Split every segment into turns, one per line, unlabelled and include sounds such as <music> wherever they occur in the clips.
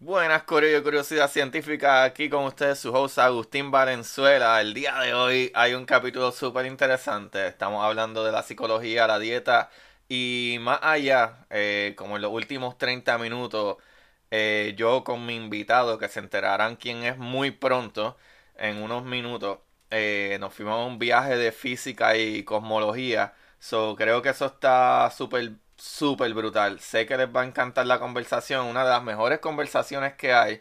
Buenas, Curiosidad Científica, aquí con ustedes su host Agustín Valenzuela. El día de hoy hay un capítulo súper interesante. Estamos hablando de la psicología, la dieta y más allá, eh, como en los últimos 30 minutos, eh, yo con mi invitado, que se enterarán quién es muy pronto, en unos minutos, eh, nos fuimos a un viaje de física y cosmología. So, creo que eso está súper súper brutal. Sé que les va a encantar la conversación, una de las mejores conversaciones que hay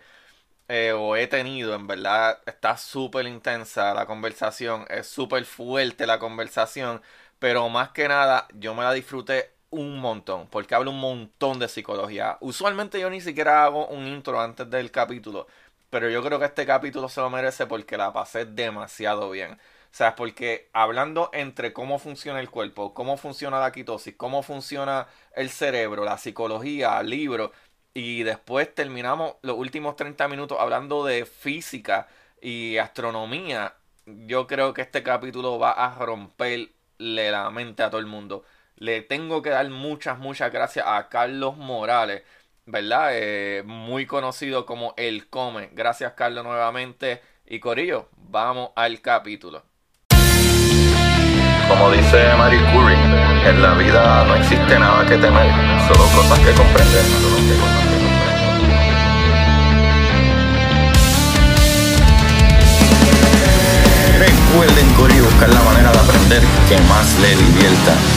eh, o he tenido, en verdad está súper intensa la conversación, es súper fuerte la conversación, pero más que nada yo me la disfruté un montón, porque hablo un montón de psicología. Usualmente yo ni siquiera hago un intro antes del capítulo, pero yo creo que este capítulo se lo merece porque la pasé demasiado bien. O sea, porque hablando entre cómo funciona el cuerpo, cómo funciona la quitosis, cómo funciona el cerebro, la psicología, el libro, y después terminamos los últimos 30 minutos hablando de física y astronomía, yo creo que este capítulo va a romperle la mente a todo el mundo. Le tengo que dar muchas, muchas gracias a Carlos Morales, ¿verdad? Eh, muy conocido como El Come. Gracias, Carlos, nuevamente. Y Corillo, vamos al capítulo.
Como dice Marie Curie, en la vida no existe nada que temer, solo cosas que comprender. Recuerden, Corillo, buscar la manera de aprender que más le divierta.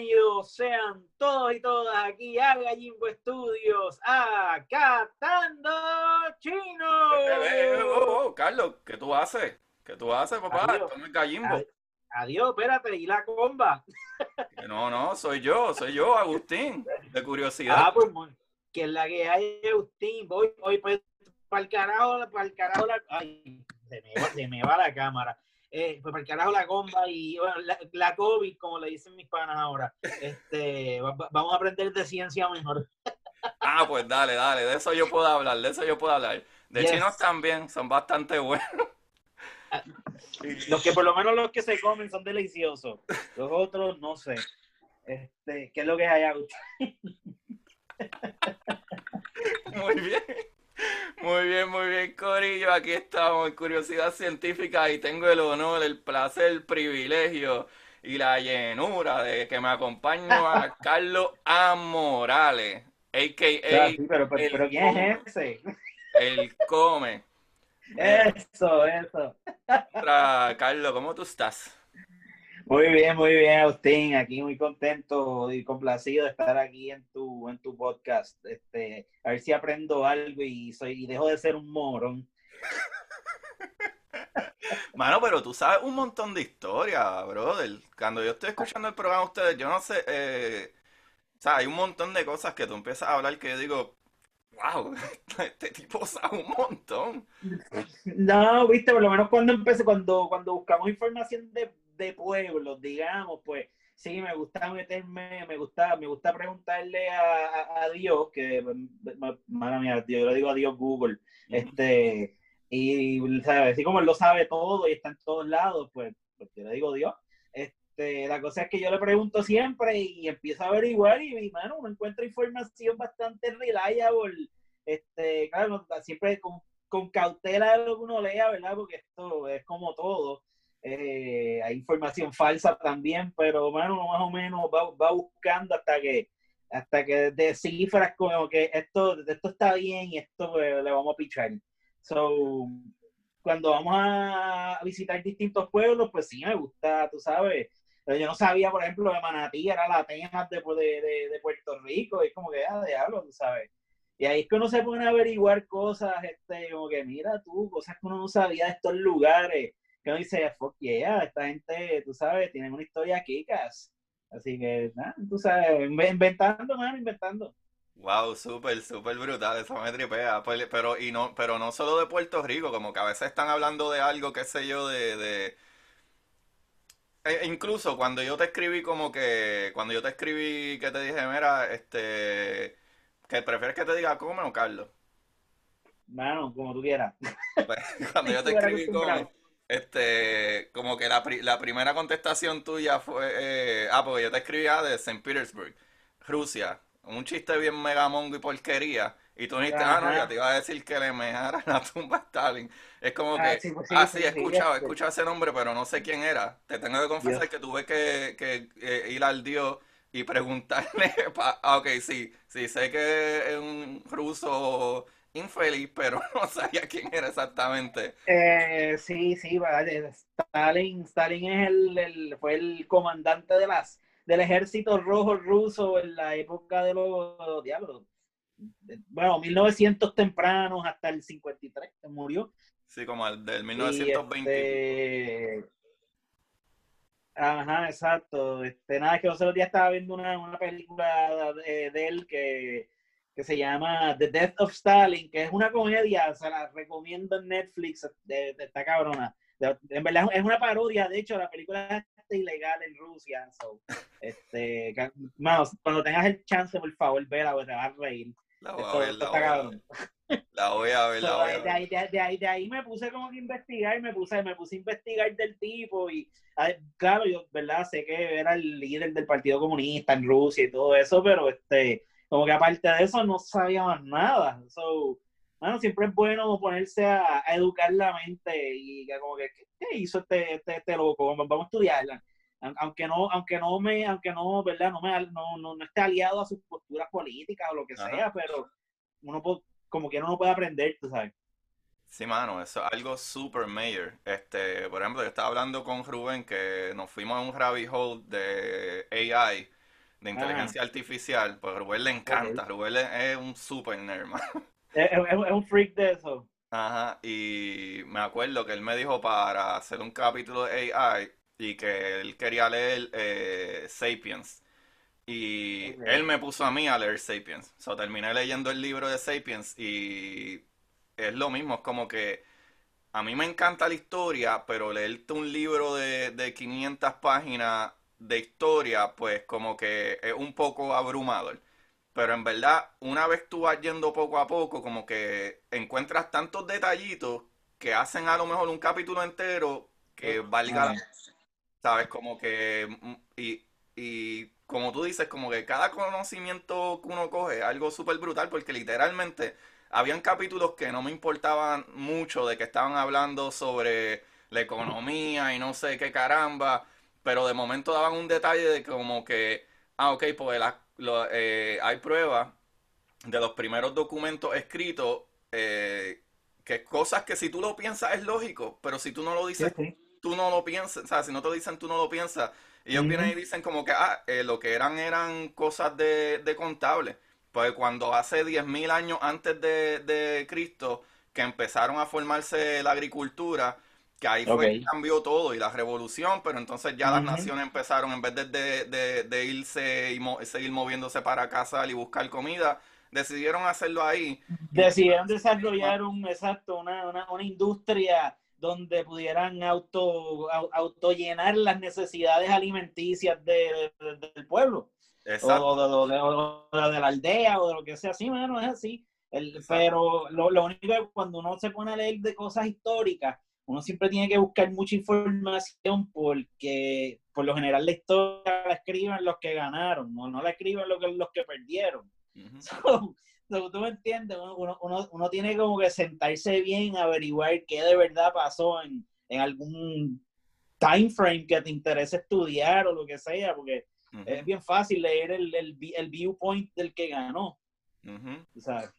Sean todos y todas aquí a Gallimbo Estudios, acatando chino.
Eh, eh, oh, oh, Carlos, ¿qué tú haces? ¿Qué tú haces, papá?
Adiós.
Gallimbo.
Adiós, espérate, ¿y la comba?
No, no, soy yo, soy yo, Agustín, de curiosidad.
Ah, pues, que es la que hay, Agustín. Voy, voy pues, para el carajo, para el carajo, la... ay, se me, va, se me va la cámara eh, pues para el carajo la comba y bueno, la, COVID, como le dicen mis panas ahora. Este, vamos a aprender de ciencia mejor.
Ah, pues dale, dale, de eso yo puedo hablar, de eso yo puedo hablar. De chinos también, son bastante buenos.
Ah, los que por lo menos los que se comen son deliciosos. Los otros, no sé. Este, ¿qué es lo que hay, <laughs>
Muy bien. Muy bien, muy bien, Corillo. Aquí estamos en Curiosidad Científica y tengo el honor, el placer, el privilegio y la llenura de que me acompañe <laughs> a Carlos A. Morales, a.k.a.
pero, pero, ¿quién es ese?
El Come.
Eso, eso.
Carlos, ¿cómo tú estás?
Muy bien, muy bien, Agustín. Aquí muy contento y complacido de estar aquí en tu, en tu podcast. Este, a ver si aprendo algo y soy y dejo de ser un morón. <laughs>
Mano, pero tú sabes un montón de historias, brother. Cuando yo estoy escuchando el programa de ustedes, yo no sé, eh, o sea, hay un montón de cosas que tú empiezas a hablar que yo digo, wow, <laughs> este tipo sabe un montón.
No, viste, por lo menos cuando empecé, cuando, cuando buscamos información de de pueblos, digamos, pues sí, me gusta meterme, me gusta, me gusta preguntarle a, Dios, que, mala mía, yo le digo a Dios Google, este, y, ¿sabes? Así como él lo sabe todo y está en todos lados, pues, pues yo le digo Dios. Este, la cosa es que yo le pregunto siempre y empiezo a averiguar y, y mano, uno encuentra información bastante reliable, este, claro, siempre con, con cautela de lo que uno lea, ¿verdad? Porque esto es como todo eh, hay información falsa también, pero bueno, más o menos va, buscando hasta que hasta que descifras como que esto, esto está bien y esto pues, le vamos a pichar. So, cuando vamos a visitar distintos pueblos, pues sí me gusta, tú sabes. Yo no sabía, por ejemplo, de Manatí era la Atenas de, Puerto Rico, y es como que, ah, diablo, tú sabes. Y ahí es que uno se pone a averiguar cosas, este, como que mira tú, cosas que uno no sabía de estos lugares que uno dice, fuck yeah, esta gente, tú sabes, tienen una historia kikas. Así que, nada, tú sabes, inventando, mano, inventando.
Wow, súper, súper brutal, eso me tripea. Pues, Pero, y no, pero no solo de Puerto Rico, como que a veces están hablando de algo, qué sé yo, de, de... e- incluso cuando yo te escribí como que, cuando yo te escribí que te dije, mira, este, que prefieres que te diga come o Carlos.
Mano, como tú quieras.
Pues, cuando yo <laughs> te escribí como,
acostumbrado.
Este, como que la, pri- la primera contestación tuya fue, eh, ah, porque yo te escribía de Saint Petersburg, Rusia, un chiste bien megamongo y porquería, y tú dijiste, ah, no, ya te iba a decir que le mejara la tumba a Stalin. Es como
Ah,
que,
sí, pues sí,
ah,
sí,
sí, he escuchado, he
este.
escuchado ese nombre, pero no sé quién era. Te tengo que confesar
Dios.
que tuve que, que eh, ir al Dios y preguntarle, <laughs> pa- ah, ok, sí, sí, sé que es un ruso infeliz, pero <laughs> no sabía quién era exactamente.
Eh, sí, sí, vale. Stalin, Stalin es el, el- fue el comandante de las, del ejército rojo ruso en la época de los diablos. de- Bueno, 1900 tempranos hasta el 53, que murió.
Sí, como el del
Y
1920.
este, ajá, exacto. Este, nada, es que los otros días estaba viendo una, una película de, de él que, que se llama The Death of Stalin, que es una comedia, se la recomiendo en Netflix, de, de esta cabrona. De- en verdad es una parodia, de hecho, la película es ilegal en Rusia. So, <laughs> este, mano, cuando tengas el chance, por favor, vela, porque te vas a reír.
La voy a ver, la voy a ver.
cabrón.
La voy a ver, la
So,
voy a
de, ahí, de, de ahí, de ahí me puse como que investigar, me puse, me puse a investigar del tipo y claro, yo, ¿verdad? Sé que era el líder del Partido Comunista en Rusia y todo eso, pero este, como que aparte de eso no sabía más nada. So, bueno, siempre es bueno ponerse a, a educar la mente y que como que, ¿qué, hizo este, este, este loco? Vamos vamos a estudiarla. Aun- Aunque no, aunque no me, aunque no, ¿verdad? No me no, no, no esté aliado a sus posturas políticas o lo que
Ajá.
sea, pero uno po- como que uno no puede aprender, tú sabes.
Sí, mano, eso es algo super mayor. Este, por ejemplo, yo estaba hablando con Rubén que nos fuimos a un rabbit hole de AI, de inteligencia artificial. Pues Rubén le encanta. Rubén es un super nerd, man. <laughs>
Es, un freak de eso.
Ajá, y me acuerdo que él me dijo para hacer un capítulo de AI y que él quería leer eh, Sapiens. Y él me puso a mí a leer Sapiens. O sea, terminé leyendo el libro de Sapiens y es lo mismo, es como que a mí me encanta la historia, pero leerte un libro de, de 500 páginas de historia, pues como que es un poco abrumador. Pero en verdad, una vez tú vas yendo poco a poco, como que encuentras tantos detallitos que hacen a lo mejor un capítulo entero que valga, la- ¿sabes? Como que, y, y como tú dices, como que cada conocimiento que uno coge es algo súper brutal, porque literalmente habían capítulos que no me importaban mucho, de que estaban hablando sobre la economía y no sé qué caramba, pero de momento daban un detalle de como que, ah, ok, pues la- lo- eh, hay pruebas de los primeros documentos escritos, eh, que cosas que si tú lo piensas es lógico, pero si tú no lo dices, tú no lo piensas, o sea, si no te dicen, tú no lo piensas. Ellos
Ujú.
vienen y dicen como que, ah, eh, lo que eran eran cosas de, de contable. Pues cuando hace 10.000 años antes de, de Cristo, que empezaron a formarse la agricultura, que ahí fue que cambió todo y la revolución, pero entonces ya las naciones empezaron, en vez de, de, de- de irse y mo- seguir moviéndose para cazar y buscar comida, decidieron hacerlo ahí.
Decidieron desarrollar un, exacto, una, una, una industria donde pudieran auto, au- autollenar las necesidades alimenticias de- de- del pueblo.
Exacto.
o, de, o de- o de- de la aldea o de lo que sea así, mano, es así. El- pero lo, lo único es que cuando uno se pone a leer de cosas históricas, uno siempre tiene que buscar mucha información porque por lo general la historia la escriben los que ganaron, no, no la escriben los que, los que perdieron. <laughs> So, so, tú me entiendes, uno, uno, uno- uno tiene como que sentarse bien, averiguar qué de verdad pasó en, en algún time frame que te interese estudiar o lo que sea, porque es bien fácil leer el, el, el viewpoint del que ganó. ¿sabes?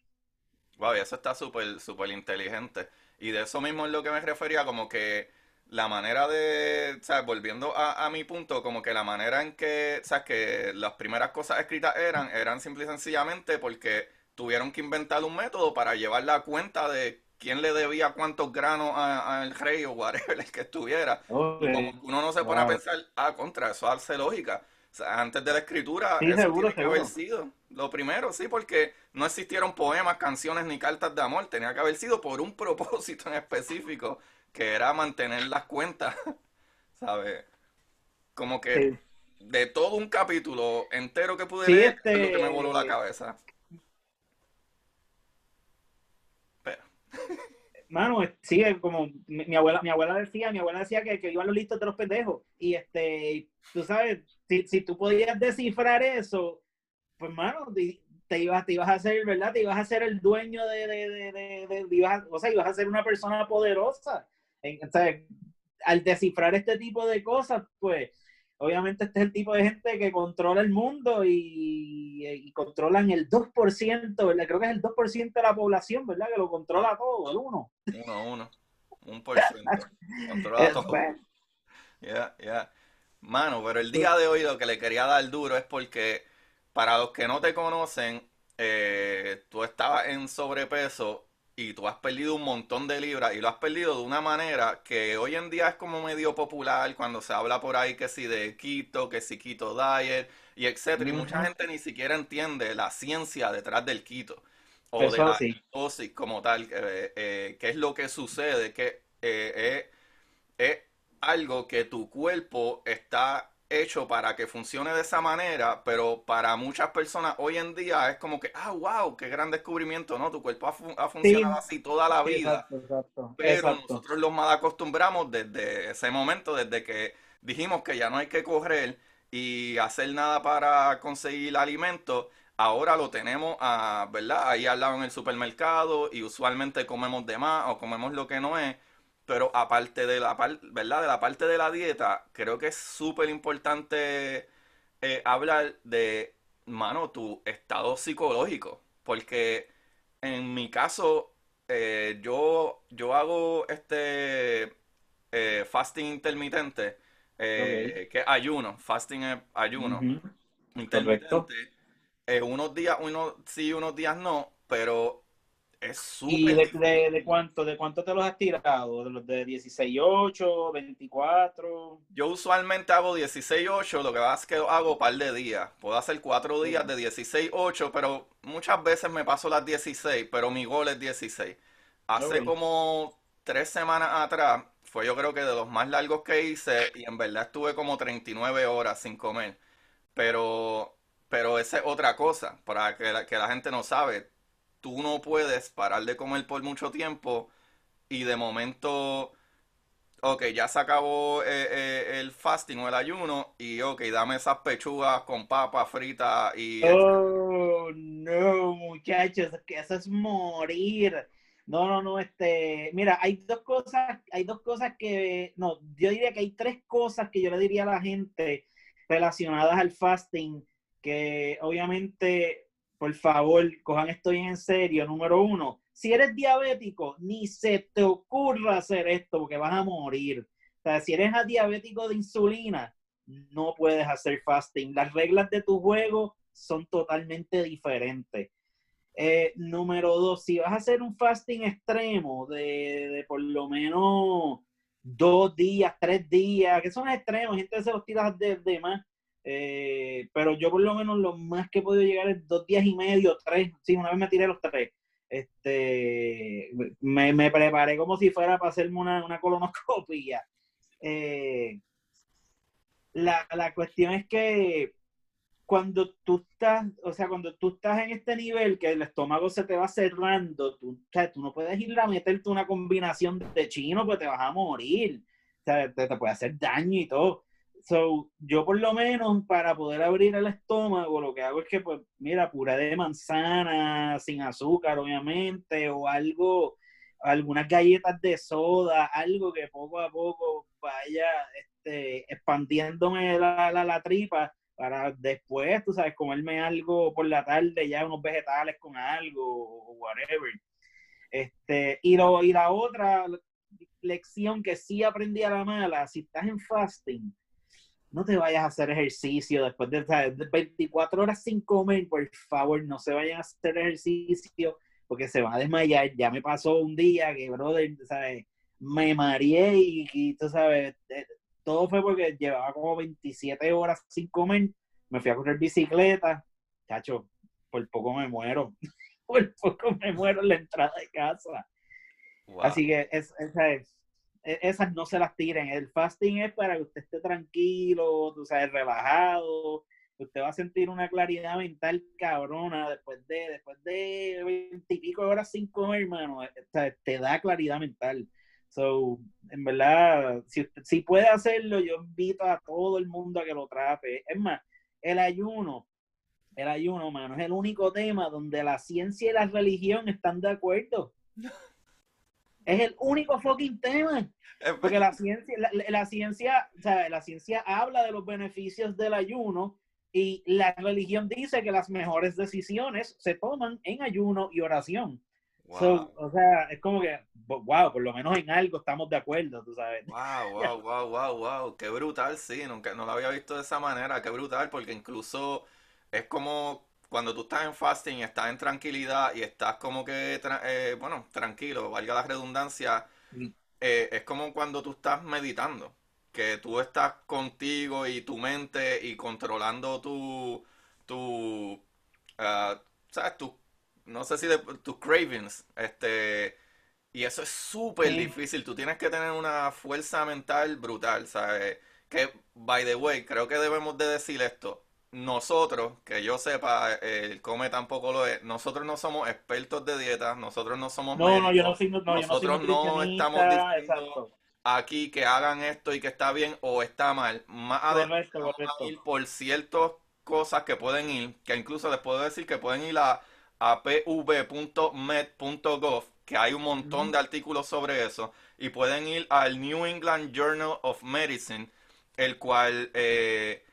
Wow, y eso está súper, súper inteligente. Y de eso mismo es lo que me refería, como que la manera de, ¿sabes? Volviendo a, a mi punto, como que la manera en que, ¿sabes? Que las primeras cosas escritas eran, eran simple y sencillamente porque tuvieron que inventar un método para llevar la cuenta de quién le debía cuántos granos a- al rey o whatever <laughs> el que estuviera.
Ok.
Y como que uno no se pone a
Wow.
pensar, ah, contra, eso hace lógica. O sea, antes de la escritura,
Sí,
eso
seguro,
tiene que haber sido. Lo primero, sí, porque no existieron poemas, canciones ni cartas de amor. Tenía que haber sido por un <laughs> propósito en específico, que era mantener las cuentas, <laughs> ¿sabes? Como que de todo un capítulo entero que pude leer, es lo que me voló la este cabeza.
Pero. <laughs> Mano, sigue como mi, abuela, mi abuela decía, mi abuela decía que, que iban los listos de los pendejos. Y este, tú sabes, si, si tú podías descifrar eso, pues mano, te ibas, te ibas a hacer, ¿verdad? Te ibas a ser el dueño de, de, de, de ibas o sea, ibas a ser una persona poderosa. En, o sea, al descifrar este tipo de cosas, pues obviamente este es el tipo de gente que controla el mundo y, y controlan el 2%, ¿verdad? Creo que es el 2% de la población, ¿verdad? Que lo controla todo, el 1.
Uno, uno. Un por ciento. <laughs> Controla todo. Ya, ya. Mano, pero el día de hoy lo que le quería dar duro es porque, para los que no te conocen, eh, tú estabas en sobrepeso y tú has perdido un montón de libras y lo has perdido de una manera que hoy en día es como medio popular cuando se habla por ahí que si de keto, que si keto diet y etcétera. Y mucha gente ni siquiera entiende la ciencia detrás del keto o de la ketosis como tal, eh, eh, que es lo que sucede, que eh, es algo que tu cuerpo está hecho para que funcione de esa manera, pero para muchas personas hoy en día es como que, ah, wow, qué gran descubrimiento, ¿no? Tu cuerpo ha, funcionado así toda la vida. pero nosotros los mal acostumbramos desde ese momento, desde que dijimos que ya no hay que correr y hacer nada para conseguir alimento. Ahora lo tenemos, a, ¿verdad? Ahí al lado en el supermercado y usualmente comemos de más o comemos lo que no es pero aparte de la, ¿verdad? de la parte de la dieta, creo que es súper importante eh, hablar de, mano, tu estado psicológico. Porque en mi caso, eh, yo, yo hago este eh, fasting intermitente, que es ayuno, fasting es ayuno. Intermitente. unos días, unos sí, unos días no, pero es ¿Y
de, de, cuánto, de cuánto te los has tirado? ¿De los de 16-8, 24?
Yo usualmente hago 16-8, lo que pasa es que hago un par de días. Puedo hacer cuatro días de 16-8, pero muchas veces me paso las 16, pero mi gol es 16. Hace como tres semanas atrás, fue yo creo que de los más largos que hice, y en verdad estuve como 39 horas sin comer. Pero, pero esa es otra cosa, para que que la gente no sabe tú no puedes parar de comer por mucho tiempo y de momento, ok, ya se acabó eh, eh, el fasting o el ayuno y ok, dame esas pechugas con papa frita y...
Oh, no, muchachos, que eso es morir. No, no, no, este, mira, hay dos cosas, hay dos cosas que, no, yo diría que hay tres cosas que yo le diría a la gente relacionadas al fasting, que obviamente por favor, cojan esto en serio. Número uno, si eres diabético, ni se te ocurra hacer esto porque vas a morir. O sea, si eres diabético de insulina, no puedes hacer fasting. Las reglas de tu juego son totalmente diferentes. Eh, número dos, si vas a hacer un fasting extremo de, por lo menos dos días, tres días, que son extremos, gente se los tira de, de más, eh, pero yo por lo menos lo más que he podido llegar es dos días y medio, tres. Sí, una vez me tiré los tres. Este, me, me preparé como si fuera para hacerme una, una <laughs> colonoscopia. Eh, la, la cuestión es que cuando tú estás, o sea, cuando tú estás en este nivel que el estómago se te va cerrando, tú, o sea, tú no puedes ir a meterte una combinación de chino, pues te vas a morir. O sea, te, te puede hacer daño y todo. So, yo por lo menos para poder abrir el estómago, lo que hago es que, pues, mira, puré de manzana, sin azúcar, obviamente, o algo, algunas galletas de soda, algo que poco a poco vaya este, expandiéndome la, la, tripa para después, tú sabes, comerme algo por la tarde, ya unos vegetales con algo, o whatever. Este, y, lo, y la otra lección que sí aprendí a la mala, si estás en fasting, no te vayas a hacer ejercicio después de, 24 horas sin comer, por favor, no se vayan a hacer ejercicio porque se van a desmayar. Ya me pasó un día que, brother, ¿sabes? Me mareé y, tú sabes, eh, todo fue porque llevaba como 27 horas sin comer, me fui a correr bicicleta, cacho, por poco me muero. <laughs> por poco me muero en la entrada de casa. Así que es, esa es, e, esas no se las tiren. El fasting es para que usted esté tranquilo, tú sabes, relajado. Usted va a sentir una claridad mental cabrona después de después de veintipico horas sin comer, hermano. te da claridad mental. So, en verdad, si, si puede hacerlo, yo invito a todo el mundo a que lo trate. Es más, el ayuno, el ayuno, mano, es el único tema donde la ciencia y la religión están de acuerdo. Es el único fucking tema. Porque la ciencia, la, ciencia, o sea, la ciencia habla de los beneficios del ayuno y la religión dice que las mejores decisiones se toman en ayuno y oración. o sea, es como que, wow, por lo menos en algo estamos de acuerdo, tú sabes.
Wow, wow, wow, wow, wow, qué brutal, sí, nunca, no lo había visto de esa manera, qué brutal, porque incluso es como cuando tú estás en fasting, estás en tranquilidad y estás como que, eh, bueno, tranquilo, valga la redundancia, eh, es como cuando tú estás meditando, que tú estás contigo y tu mente y controlando tu, tu, uh, ¿sabes? Tu, no sé si de, tus cravings, este, y eso es súper difícil, tú tienes que tener una fuerza mental brutal, ¿sabes? Que, by the way, creo que debemos de decir esto, nosotros, que yo sepa, el come tampoco lo es, nosotros no somos expertos de dieta, nosotros no somos
no, no, yo no soy, no,
nosotros no, estamos diciendo aquí que hagan esto y que está bien o está mal. Más adelante ir por ciertas cosas que pueden ir, que incluso les puedo decir que pueden ir a, a pv.med.gov, que hay un montón de artículos sobre eso, y pueden ir al New England Journal of Medicine, el cual... Eh, eh,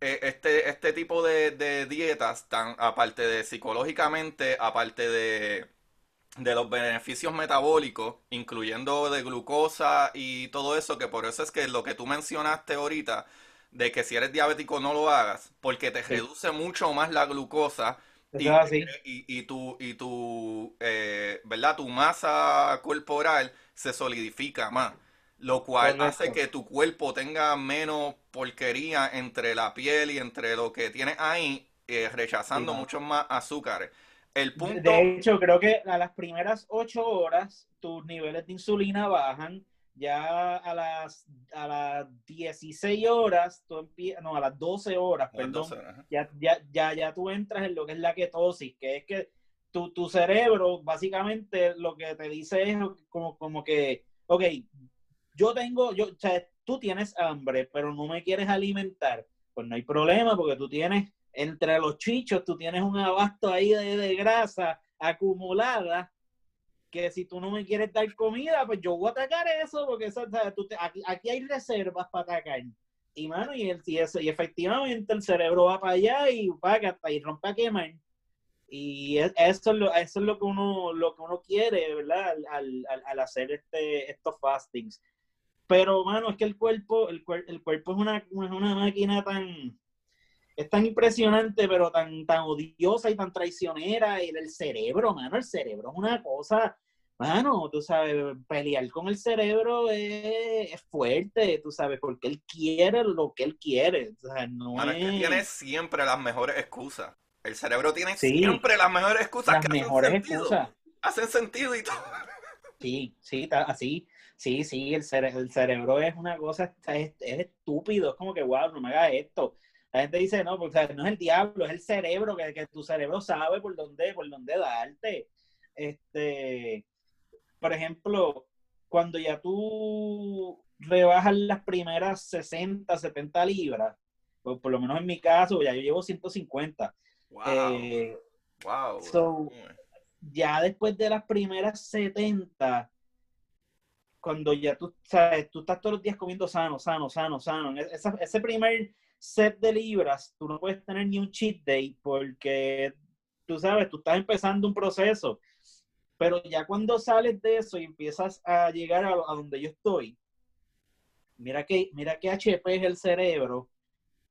este, este tipo de, dietas, tan, aparte de psicológicamente, aparte de, de los beneficios metabólicos, incluyendo de glucosa y todo eso, que por eso es que lo que tú mencionaste ahorita, de que si eres diabético no lo hagas, porque te reduce mucho más la glucosa y, y, tu, y tu, eh, ¿verdad? tu masa corporal se solidifica más lo cual hace que tu cuerpo tenga menos porquería entre la piel y entre lo que tienes ahí, eh, rechazando muchos más azúcares. El punto...
De hecho, creo que a las primeras ocho horas tus niveles de insulina bajan. Ya a las, a las 16 horas, tú no, a las 12 horas, perdón, ya, ya, ya, ya tú entras en lo que es la ketosis, que es que tu, tu cerebro básicamente lo que te dice es como, como que, ok, yo tengo, yo, o sea, tú tienes hambre, pero no me quieres alimentar, pues no hay problema porque tú tienes, entre los chichos, tú tienes un abasto ahí de, grasa acumulada que si tú no me quieres dar comida, pues yo voy a atacar eso, porque eso, aquí, aquí, hay reservas para atacar. Y mano, y, el, y, y efectivamente el cerebro va para allá y va hasta y rompe a quemar. Y eso es lo, eso es lo que uno, lo que uno quiere, ¿verdad? Al, al, al hacer este, estos fastings. Pero, mano, es que el cuerpo, el, el cuerpo es una, una máquina tan, es tan impresionante, pero tan, tan odiosa y tan traicionera. Y el cerebro, mano, el cerebro es una cosa, mano, tú sabes, pelear con el cerebro es, fuerte, tú sabes, porque él quiere lo que él quiere. O sea, no
es... que tiene siempre las mejores excusas. El cerebro tiene siempre las mejores excusas.
Las mejores excusas.
Hacen sentido y todo.
Sí, sí, así. Sí, sí, el, el cerebro es una cosa, es, estúpido, es como que, wow, no me hagas esto. La gente dice, no, porque no es el diablo, es el cerebro, que, que tu cerebro sabe por dónde, por dónde darte. Este, por ejemplo, cuando ya tú rebajas las primeras 60, 70 libras, pues por lo menos en mi caso, ya yo llevo 150. Wow. Eh, wow. ya después de las primeras 70, cuando ya tú, sabes, tú estás todos los días comiendo sano, sano, sano, sano. ese primer set de libras, tú no puedes tener ni un cheat day porque tú sabes, tú estás empezando un proceso. Pero ya cuando sales de eso y empiezas a llegar a, donde yo estoy, mira que, mira que HP es el cerebro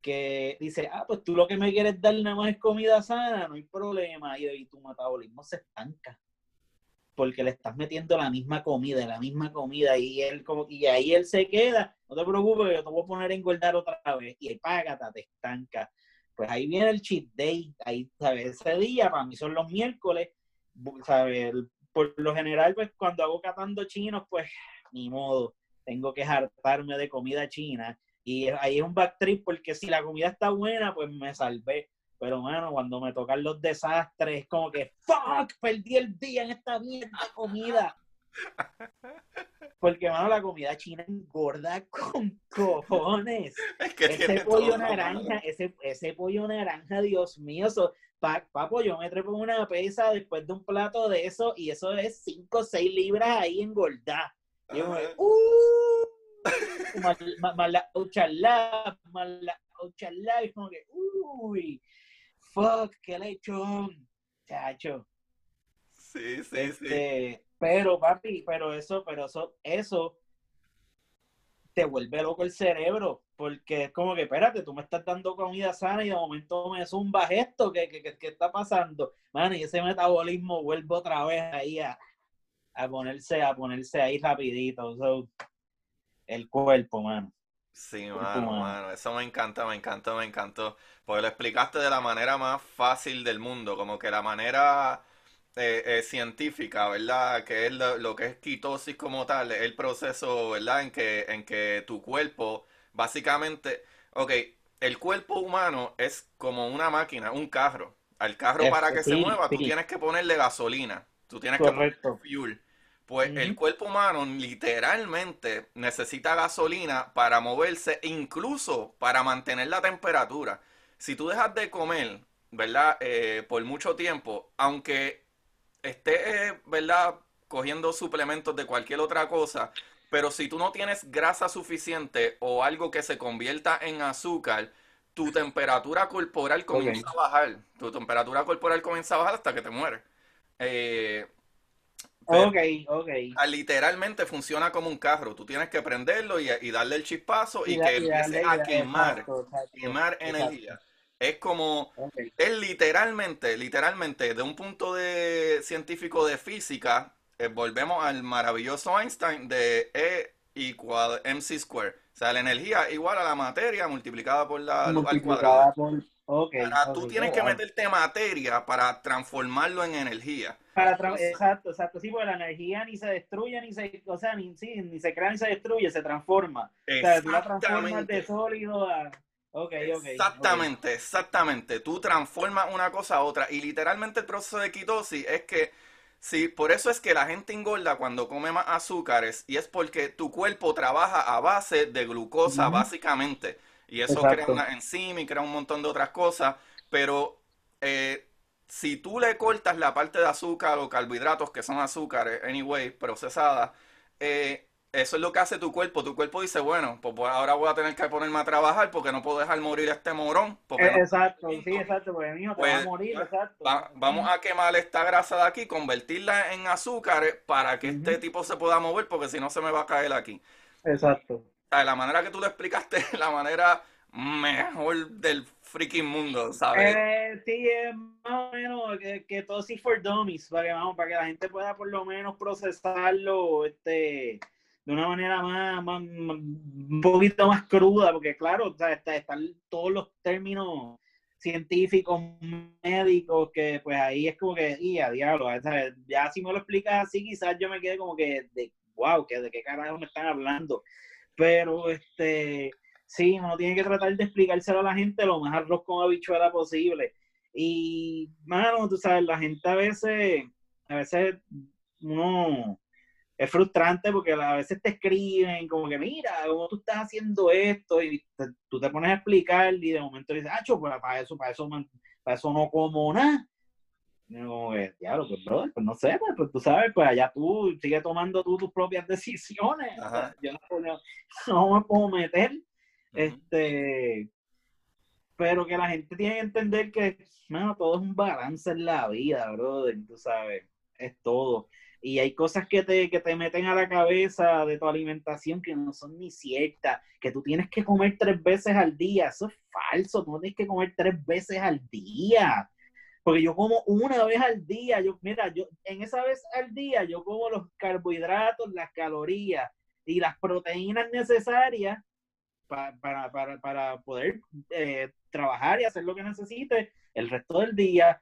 que dice, ah, pues tú lo que me quieres dar nada más es comida sana, no hay problema, y, y tu metabolismo se estanca porque le estás metiendo la misma comida, la misma comida, y él como, y ahí él se queda, no te preocupes, yo te voy a poner a engordar otra vez, y el págata te estanca. pues ahí viene el cheat day, ahí, ¿sabes? Ese día para mí son los miércoles, ¿sabes? Por lo general, pues cuando hago catando chinos, pues ni modo, tengo que hartarme de comida china. Y ahí es un backtrip porque si la comida está buena, pues me salvé. Pero, bueno, cuando me tocan los desastres, es como que, fuck, perdí el día en esta mierda de comida. Porque, mano, la comida china engorda con cojones. ese pollo naranja, ese, ese pollo naranja, Dios mío, eso, papo, yo me trepo una pesa después de un plato de eso y eso es 5 o 6 libras ahí engordada. Y yo uh, más, la ochalá, más la ochalá, y como que, uy, fuck, qué lechón, chacho.
Sí, sí, sí.
Este, pero, papi, pero eso, pero eso, eso te vuelve loco el cerebro, porque es como que, espérate, tú me estás dando comida sana y de momento me zumbas esto, ¿qué, qué, qué está pasando? Man, y ese metabolismo vuelve otra vez ahí a, a ponerse, a ponerse ahí rapidito. el cuerpo, mano.
Sí, mano, mano, eso me encanta, me encantó, me encantó. Porque lo explicaste de la manera más fácil del mundo, como que la manera eh, eh, científica, ¿verdad? Que es lo, que es quitosis como tal, el proceso, ¿verdad? En que, en que tu cuerpo, básicamente, ok, el cuerpo humano es como una máquina, un carro. Al carro para que se mueva, tú tienes que ponerle gasolina, tú tienes que ponerle fuel. Pues el cuerpo humano literalmente necesita gasolina para moverse, incluso para mantener la temperatura. Si tú dejas de comer, ¿verdad? Eh, por mucho tiempo, aunque estés, ¿verdad? Cogiendo suplementos de cualquier otra cosa, pero si tú no tienes grasa suficiente o algo que se convierta en azúcar, tu temperatura corporal comienza a bajar. Tu temperatura corporal comienza a bajar hasta que te mueres. Eh,
ok, ok.
Ah, literalmente funciona como un carro. Tú tienes que prenderlo y, darle el chispazo y, que empiece a quemar, quemar energía. Es como, es literalmente, literalmente, de un punto de científico de física, eh, volvemos al maravilloso Einstein de E igual mc square. O sea, la energía igual a la materia multiplicada por la luz al cuadrado. Tú tienes que meterte materia para transformarlo en energía.
Para exacto, exacto. Sí, porque la energía ni se destruye, ni se, o sea, ni, ni se crea ni se destruye, se transforma. O sea, tú la transformas de sólido a
exactamente, exactamente. Tú transformas una cosa a otra. Y literalmente el proceso de quitosis es que, sí, por eso es que la gente engorda cuando come más azúcares. Y es porque tu cuerpo trabaja a base de glucosa, básicamente. Y eso crea una enzima y crea un montón de otras cosas. Pero eh, si tú le cortas la parte de azúcar o carbohidratos, que son azúcares, anyway, procesadas, eh, eso es lo que hace tu cuerpo. Tu cuerpo dice, bueno, pues ahora voy a tener que ponerme a trabajar porque no puedo dejar morir a este morón.
Eh, exacto, sí, exacto, porque mío te va a pues, morir, exacto.
vamos a quemar esta grasa de aquí, convertirla en azúcares para que este tipo se pueda mover porque si no se me va a caer aquí.
Exacto.
La manera que tú lo explicaste es la manera mejor del freaking mundo, ¿sabes?
Eh, sí, es más o menos que, todo sí for dummies, para que, vamos, para que la gente pueda por lo menos procesarlo, este de una manera más, más, un poquito más cruda, porque claro, están todos los términos científicos, médicos, que pues ahí es como que, y a diablo, ya si me lo explicas así, quizás yo me quede como que, de, wow, que de qué carajo me están hablando. Pero, este, sí, uno tiene que tratar de explicárselo a la gente lo más arroz con habichuela posible. Y, mano, tú sabes, la gente a veces, a veces uno es frustrante porque a veces te escriben como que, mira, ¿cómo tú estás haciendo esto? Y tú te pones a explicar y de momento dices, ah, pues para eso, para eso, para eso no como nada. Y como que, diablo, pues, brother, pues no sé, pues, pues, tú sabes, pues allá tú sigues tomando tú tus propias decisiones. yo no, me puedo <laughs> meter. Este, pero que la gente tiene que entender que, bueno, todo es un balance en la vida, brother, tú sabes, es todo y hay cosas que te, que te meten a la cabeza de tu alimentación que no son ni ciertas, que tú tienes que comer tres veces al día, eso es falso, tú no tienes que comer tres veces al día, porque yo como una vez al día, yo, mira, yo en esa vez al día yo como los carbohidratos, las calorías y las proteínas necesarias para, para, para, poder eh, trabajar y hacer lo que necesite el resto del día.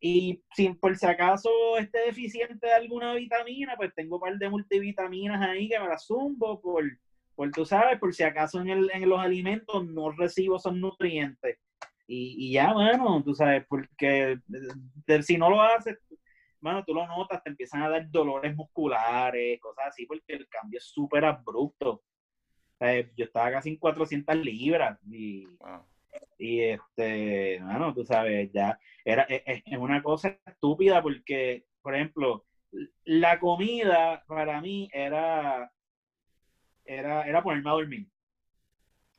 Y si por si acaso esté deficiente de alguna vitamina, pues tengo un par de multivitaminas ahí que me las zumbo por, por tú sabes, por si acaso en, el, en los alimentos no recibo esos nutrientes. Y, y ya, bueno, tú sabes, porque si no lo haces, bueno, tú lo notas, te empiezan a dar dolores musculares, cosas así, porque el cambio es súper abrupto. yo estaba casi en 400 libras y, y este, bueno, tú sabes, ya era, es, e, es una cosa estúpida porque, por ejemplo, la comida para mí era, era, era ponerme a dormir.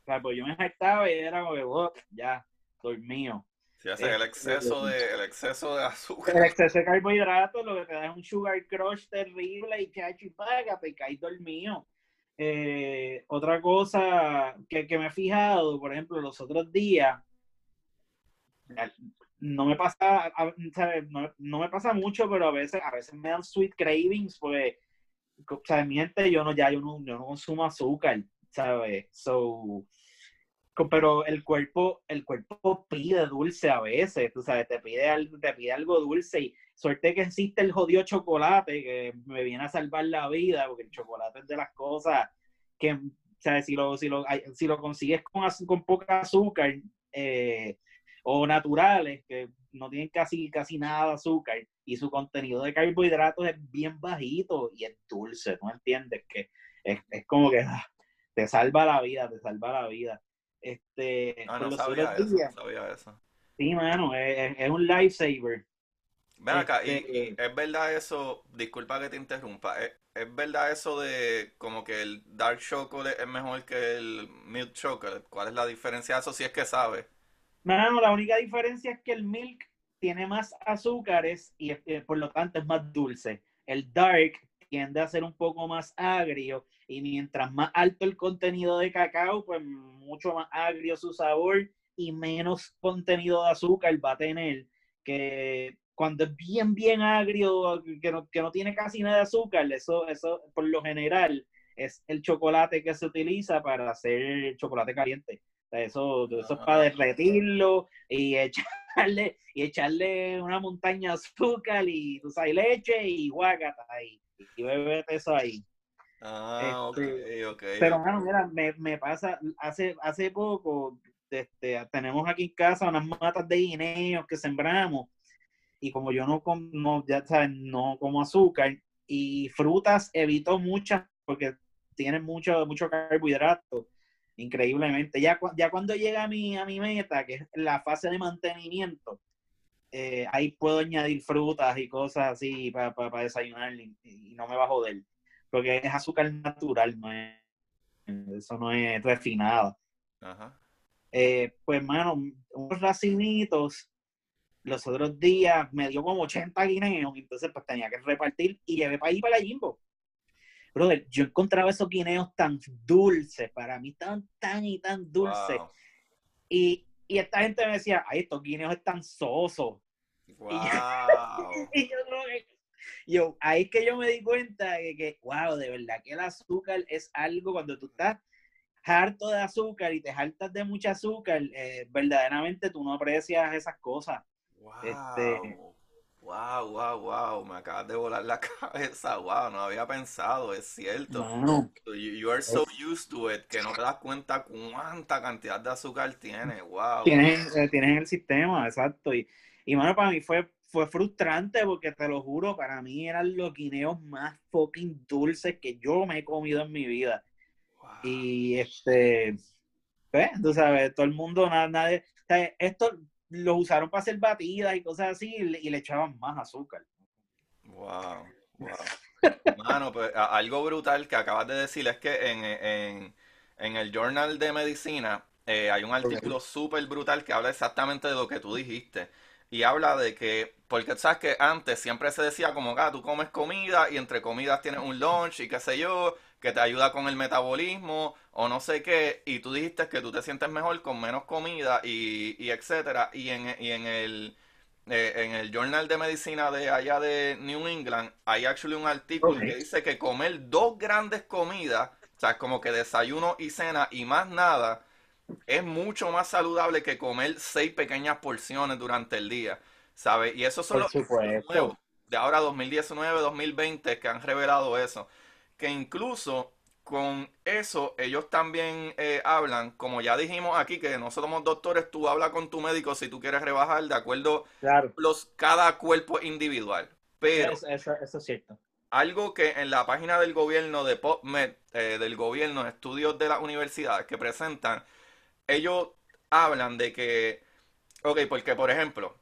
O sea, pues yo me jactaba y era como que, oh, ya, dormido.
Si hace el este, exceso de, el exceso de azúcar.
El exceso de carbohidratos lo que te da es un sugar crush terrible y chachi y págate y caes dormido. Eh, otra cosa que, que, me he fijado, por ejemplo, los otros días, no me pasa, no, no, me pasa mucho, pero a veces, a veces me dan sweet cravings, pues, o sea, miente, yo no, ya yo no, yo no consumo azúcar, ¿sabes? So, pero el cuerpo, el cuerpo pide dulce a veces, tú sabes, te pide, algo, te pide algo dulce y suerte que existe el jodido chocolate que me viene a salvar la vida, porque el chocolate es de las cosas que, ¿sabes? Si lo, si lo, si lo consigues con, con poca azúcar eh, o naturales, que no tienen casi, casi nada de azúcar y su contenido de carbohidratos es bien bajito y es dulce, ¿no entiendes? Que es, es como que ah, te salva la vida, te salva la vida. Este,
ah, no, sabía eso, sabía eso.
Sí, mano, es, un lifesaver.
Ven acá, y, este, es verdad eso, disculpa que te interrumpa, ¿es, verdad eso de como que el dark chocolate es mejor que el milk chocolate? ¿Cuál es la diferencia de eso si es que sabes?
Mano, la única diferencia es que el milk tiene más azúcares y eh, por lo tanto es más dulce. El dark tiende a ser un poco más agrio y mientras más alto el contenido de cacao, pues mucho más agrio su sabor y menos contenido de azúcar va a tener. Que cuando es bien, bien agrio, que no, que no tiene casi nada de azúcar, eso, eso por lo general es el chocolate que se utiliza para hacer chocolate caliente. Eso, eso es para derretirlo y echarle, y echarle una montaña de azúcar y tú sabes, leche y guacata ahí y bebete eso ahí.
Ah, este, ok, ok.
Pero, bueno, mira, me, me, pasa, hace, hace poco, este, tenemos aquí en casa unas matas de guineos que sembramos, y como yo no, como, ya sabes, no como azúcar, y frutas evito muchas porque tienen mucho, mucho carbohidrato, increíblemente. Ya, ya cuando llega a mi, a mi meta, que es la fase de mantenimiento, eh, ahí puedo añadir frutas y cosas así para, para, desayunar y, no me va a joder. Porque es azúcar natural, no es, eso no es refinado. Eh, pues, mano, unos racimitos los otros días me dio como 80 guineos, entonces pues tenía que repartir y llevé para ahí para la Jimbo. Brother, yo encontraba esos guineos tan dulces, para mí tan, tan y tan dulces. Y, y esta gente me decía, ay, estos guineos están sosos. <laughs>
Wow.
Y, yo, yo, ahí es que yo me di cuenta de que, wow, de verdad que el azúcar es algo cuando tú estás harto de azúcar y te hartas de mucho azúcar, eh, verdaderamente tú no aprecias esas cosas.
Wow. Este, Wow, wow, wow, me acabas de volar la <laughs> cabeza, wow, no había pensado, es cierto. You, are so used to it que no te das cuenta cuánta cantidad de azúcar tiene, wow.
Tienes, eh, tienes el sistema, exacto. Y, y bueno, para mí fue, fue frustrante porque te lo juro, para mí eran los guineos más fucking dulces que yo me he comido en mi vida. Y este, pues, tú sabes, todo el mundo, nada, nadie, esto, los usaron para hacer batidas y cosas así y le, echaban más azúcar.
Wow, wow. Mano, pues algo brutal que acabas de decir es que en, en, el Journal de Medicina eh, hay un artículo súper brutal que habla exactamente de lo que tú dijiste. Y habla de que, porque sabes que antes siempre se decía como, ah, tú comes comida y entre comidas tienes un lunch y qué sé yo, que te ayuda con el metabolismo o no sé qué, y tú dijiste que tú te sientes mejor con menos comida y, y etcétera, y en, y en el eh, en el Journal de Medicina de allá de New England hay actually un artículo que dice que comer dos grandes comidas O sea, como que desayuno y cena y más nada es mucho más saludable que comer seis pequeñas porciones durante el día, ¿sabes? Y eso son los nuevos de ahora 2019, 2020 que han revelado eso. Que incluso con eso ellos también eh, hablan, como ya dijimos aquí, que no somos doctores, tú hablas con tu médico si tú quieres rebajar de acuerdo
Claro.
los cada cuerpo individual. Pero
Eso, eso, eso es cierto.
algo que en la página del gobierno de PubMed, eh, del gobierno, estudios de las universidades que presentan, ellos hablan de que, ok, porque por ejemplo,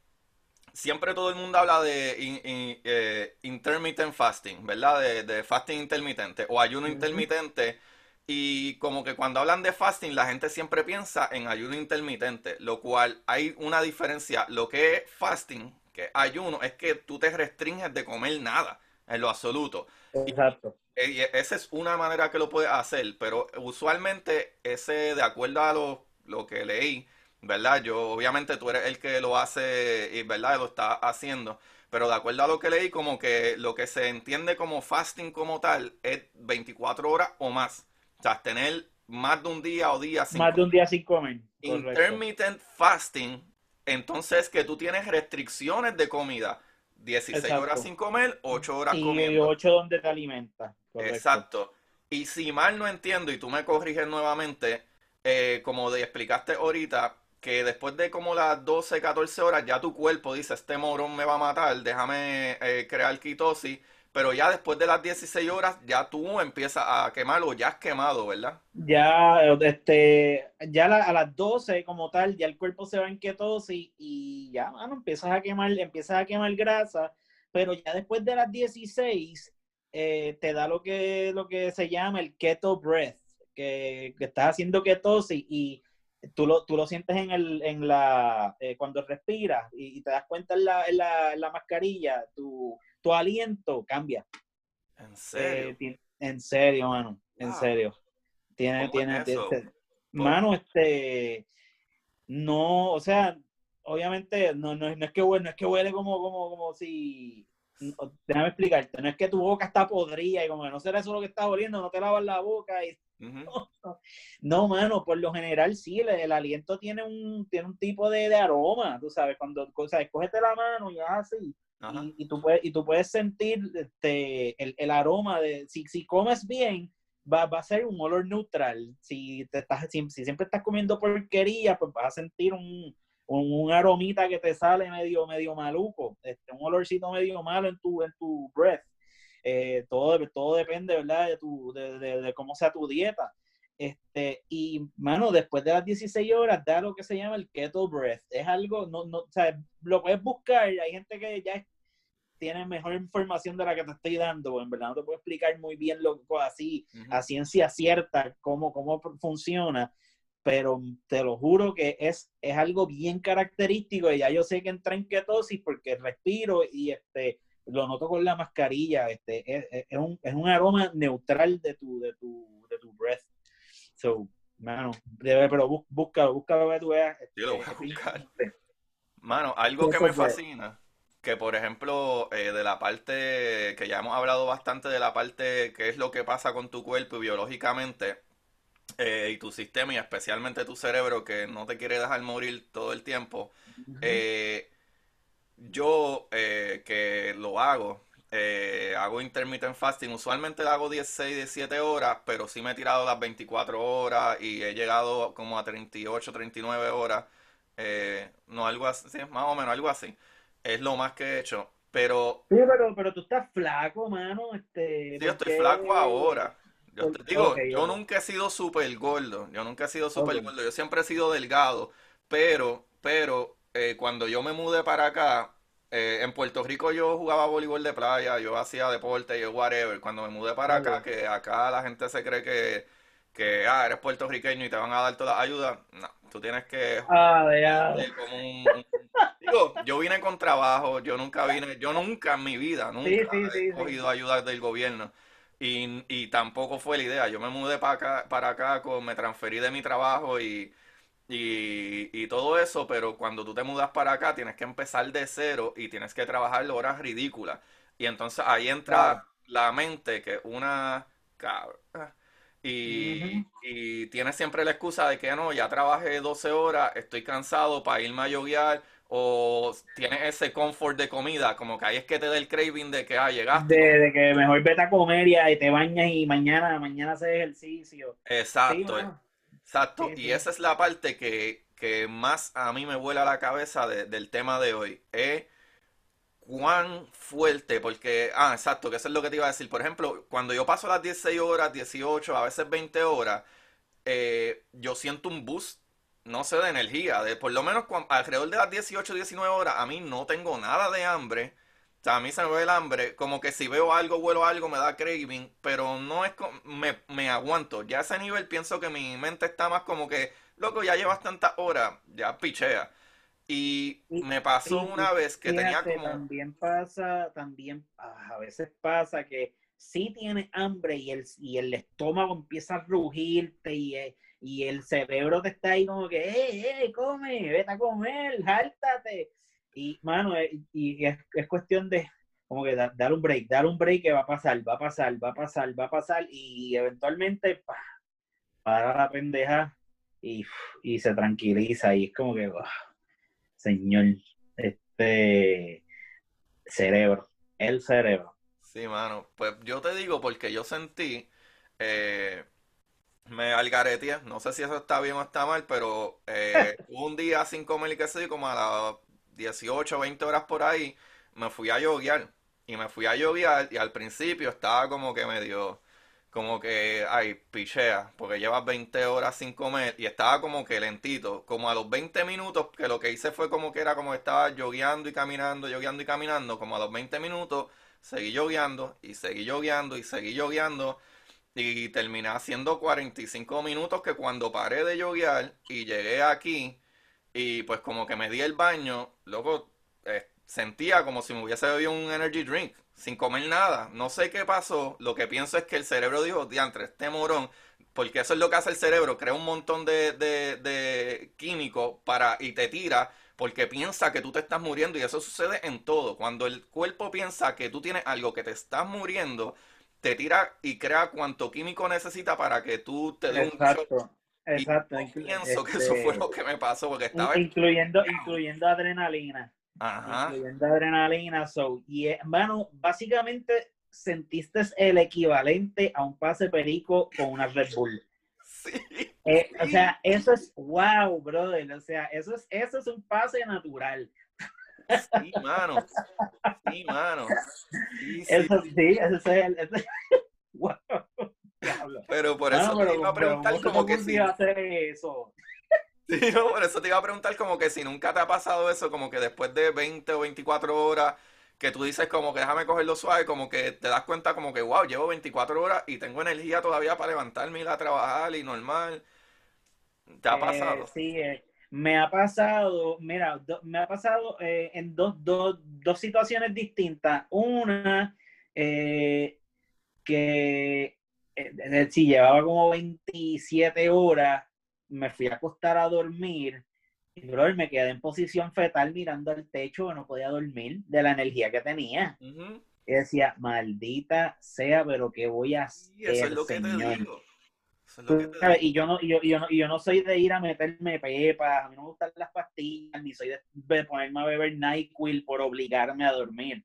siempre todo el mundo habla de in- in- eh, intermittent fasting, ¿verdad? De, de fasting intermitente o ayuno intermitente. Y como que cuando hablan de fasting, la gente siempre piensa en ayuno intermitente, lo cual hay una diferencia. Lo que es fasting, que es ayuno, es que tú te restringes de comer nada, en lo absoluto.
Exacto.
Eh, y esa es una manera que lo puedes hacer, pero usualmente ese, de acuerdo a lo, lo que leí, ¿verdad? Yo, obviamente tú eres el que lo hace y, ¿verdad? Lo está haciendo, pero de acuerdo a lo que leí, como que lo que se entiende como fasting como tal es 24 horas o más. O sea, tener más de un día o días sin
Más de un día sin comer. Correcto.
Intermittent fasting, entonces que tú tienes restricciones de comida. 16
Exacto.
horas sin comer, 8 horas
Y
comiendo.
ocho donde te alimentas. Correcto.
Exacto. Y si mal no entiendo, y tú me corriges nuevamente, eh, como de explicaste ahorita, que después de como las 12, 14 horas, ya tu cuerpo dice, este morón me va a matar, déjame eh, crear quitosis, pero ya después de las 16 horas, ya tú empiezas a quemar o ya has quemado, ¿verdad?
Ya, este, ya la- a las 12 como tal, ya el cuerpo se va en ketosis y ya, mano, empiezas a quemar, empiezas a quemar grasa, pero ya después de las 16 eh, te da lo que, lo que se llama el keto breath, que, que estás haciendo ketosis y tú lo, tú lo sientes en, el, en la, eh, cuando respiras y, y te das cuenta en la, en la, en la mascarilla, tu, tu aliento cambia.
En serio.
Eh, ti- en serio, mano, en
Wow.
serio. Tiene,
¿Cómo
tiene,
es
este- mano, este, no, o sea, obviamente no, no, no es que huele, no es que huele como, como, como si, no, déjame explicarte, no es que tu boca está podrida y como que no será eso lo que estás oliendo, no te lavas la boca y <laughs> no, mano, por lo general sí, el, el aliento tiene un, tiene un tipo de, de aroma, tú sabes, cuando, o sea, cógete la mano y haz así, y, y tú puedes, y tú puedes sentir este, el, el aroma de, si, si comes bien, va, va a ser un olor neutral. Si, te estás, si, si siempre estás comiendo porquería, pues vas a sentir un, un, un aromita que te sale medio, medio maluco, este, un olorcito medio malo en tu, en tu breath. Eh, todo, todo depende, ¿verdad? De, tu, de, de, de cómo sea tu dieta. Este, y, mano, después de las 16 horas, da lo que se llama el keto breath. Es algo, no, no, o sea, lo puedes buscar. Hay gente que ya tiene mejor información de la que te estoy dando. En verdad, no te puedo explicar muy bien lo así,
Ujú.
a ciencia cierta, cómo, cómo funciona. Pero te lo juro que es, es algo bien característico. Y ya yo sé que entra en ketosis porque respiro y este lo noto con la mascarilla. Este, es, un, es un aroma neutral de tu, de tu, de tu breath. So, mano, debe, pero bú- búscalo, búscalo que tú veas.
Sí, lo voy a
este,
buscar.
este,
Mano, algo que me fascina, que por ejemplo, eh, de la parte, que ya hemos hablado bastante de la parte que es lo que pasa con tu cuerpo biológicamente eh, y tu sistema y especialmente tu cerebro que no te quiere dejar morir todo el tiempo. Eh, yo eh, que lo hago, eh, hago intermittent fasting, usualmente lo hago 16, 17 horas, pero sí me he tirado las 24 horas y he llegado como a 38, 39 horas. No, algo así, sí, más o menos algo así. Es lo más que he hecho. Pero
Sí, pero, pero tú estás flaco, mano. Este,
sí, yo estoy flaco ahora. Yo te digo, yo nunca he sido súper gordo. Yo nunca he sido súper
Ok.
gordo. Yo siempre he sido delgado. Pero, pero, eh, cuando yo me mudé para acá, eh, en Puerto Rico yo jugaba voleibol de playa, yo hacía deporte, yo whatever. Cuando me mudé para acá, que acá la gente se cree que, que ah, eres puertorriqueño y te van a dar toda la ayuda. No, tú tienes que
Ah, ya.
de como un, un- digo, yo vine con trabajo, yo nunca vine, yo nunca en mi vida, nunca
Sí, sí,
he
sí.
cogido ayuda del gobierno y, y tampoco fue la idea. Yo me mudé para acá, para acá, con, me transferí de mi trabajo y, y, y todo eso, pero cuando tú te mudas para acá tienes que empezar de cero y tienes que trabajar horas ridículas. Y entonces ahí entra la mente que una... y, y tienes siempre la excusa de que no, ya trabajé 12 horas, estoy cansado para irme a yoguear o tienes ese confort de comida, como que ahí es que te da el craving de que ah, llegaste.
De, que mejor vete a comer y, te bañas y mañana, mañana haces ejercicio.
Exacto, exacto. y esa es la parte que, que, más a mí me vuela la cabeza del tema de hoy. Es cuán fuerte, porque, ah, exacto, que eso es lo que te iba a decir. Por ejemplo, cuando yo paso las 16 horas, 18, a veces 20 horas, eh, yo siento un boost, no sé, de energía. De, por lo menos alrededor de las 18, 19 horas, a mí no tengo nada de hambre. O sea, a mí se me ve el hambre, como que si veo algo, huelo algo, me da craving, pero no es como, me, me aguanto. Ya a ese nivel pienso que mi mente está más como que, loco, ya llevas tantas horas, ya pichea. Y, me pasó una vez que tenía como...
También pasa, también ah, a veces pasa que si tienes hambre y el, y el estómago empieza a rugirte y, eh, y el cerebro te está ahí como que, ¡eh, eh, come! ¡Vete a comer! ¡Jáltate! Y, mano, eh, y, es, cuestión de como que dar, un break, dar un break que va a pasar, va a pasar, va a pasar, va a pasar y eventualmente para la pendeja y, y se tranquiliza y es como que señor, este cerebro, el cerebro.
Sí, mano, pues yo te digo porque yo sentí, eh, me algareté, no sé si eso está bien o está mal, pero eh, <laughs> un día sin comer y qué sé yo, como a las 18 o 20 horas por ahí, me fui a yoguear. Y me fui a yoguear y al principio estaba como que medio como que, ay, pichea, porque llevas 20 horas sin comer y estaba como que lentito, como a los 20 minutos, que lo que hice fue como que era como estaba yogueando y caminando, yogueando y caminando, como a los 20 minutos seguí yogueando y seguí yogueando y seguí yogueando y terminé haciendo 45 minutos que cuando paré de yoguear y llegué aquí y pues como que me di el baño, luego eh, sentía como si me hubiese bebido un energy drink sin comer nada. No sé qué pasó. Lo que pienso es que el cerebro dijo, diantre, este morón, porque eso es lo que hace el cerebro, crea un montón de, de, de químicos para, y te tira porque piensa que tú te estás muriendo y eso sucede en todo. Cuando el cuerpo piensa que tú tienes algo que te estás muriendo, te tira y crea cuanto químico necesita para que tú te
des un Exacto. Exacto.
pienso que eso fue lo que me pasó porque estaba
incluyendo incluyendo adrenalina. Ajá. incluyendo adrenalina. So, y hermano, básicamente sentiste el equivalente a un pase perico con una Red Bull. Sí, eh, O sea, eso es wow, brother. O sea, eso es, eso es un pase natural.
Sí, mano. Sí, mano.
Sí, Eso sí, eso es el. wow. <laughs>
Pero por eso te iba a preguntar como que si.
hacer eso?
Sí, no, por eso te iba a preguntar como que si nunca te ha pasado eso, como que después de 20 o 24 horas, que tú dices como que déjame cogerlo suave, como que te das cuenta como que, wow, llevo 24 horas y tengo energía todavía para levantarme y ir a trabajar y normal. ¿Te ha eh, pasado?
sí, eh, me ha pasado, mira, me ha pasado eh, en dos, dos, dos, situaciones distintas. Una, que si llevaba como 27 horas me fui a acostar a dormir y bro, me quedé en posición fetal mirando al techo, no podía dormir de la energía que tenía. Y decía, maldita sea, pero ¿qué voy a hacer? eso es lo que te digo. Y yo no, yo, yo, no, yo no soy de ir a meterme pepas, a mí no me gustan las pastillas, ni soy de, ponerme a beber NyQuil por obligarme a dormir.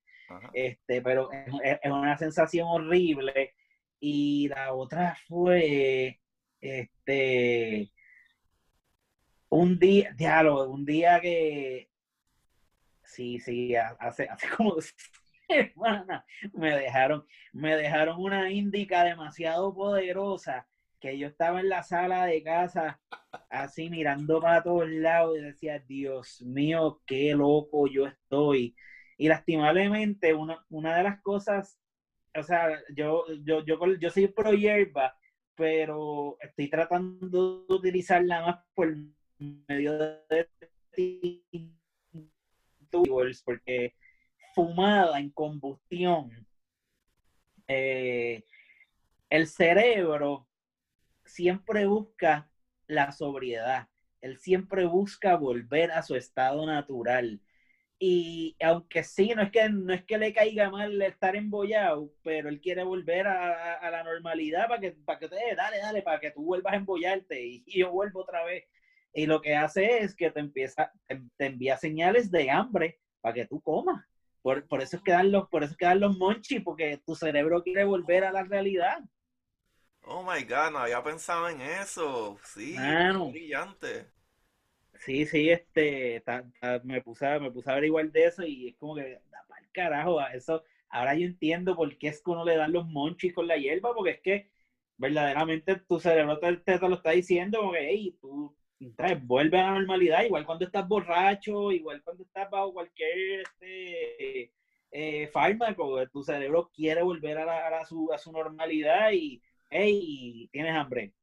Este, pero es, una sensación horrible. Y la otra fue, este, un día, diálogo, un día que, sí, sí, hace, hace como <laughs> semana me dejaron, me dejaron una índica demasiado poderosa que yo estaba en la sala de casa así mirando para todos lados y decía, Dios mío, qué loco yo estoy. Y lastimablemente una, una de las cosas, o sea, yo, yo, yo, yo soy pro hierba, pero estoy tratando de utilizarla más por medio de porque fumada en combustión, eh, el cerebro siempre busca la sobriedad, él siempre busca volver a su estado natural. y aunque sí, no es que no es que le caiga mal estar embollado, pero él quiere volver a, la normalidad para que, para que te dale, dale, para que tú vuelvas a embollarte y, yo vuelvo otra vez. Y lo que hace es que te empieza, te, envía señales de hambre para que tú comas. Por, por, eso es que dan los, por eso es los monchis, porque tu cerebro quiere volver a la realidad.
Oh my god, no había pensado en eso. Sí, brillante.
Sí, sí, este, me, puse a, me puse a averiguar de eso y es como que, da para el carajo, eso, ahora yo entiendo por qué es que uno le dan los monchis con la hierba, porque es que verdaderamente tu cerebro te, te, lo está diciendo, como que, hey, tú vuelve a la normalidad, igual cuando estás borracho, igual cuando estás bajo cualquier este, eh, fármaco, tu cerebro quiere volver a, a, su, a su normalidad y, hey, tienes hambre,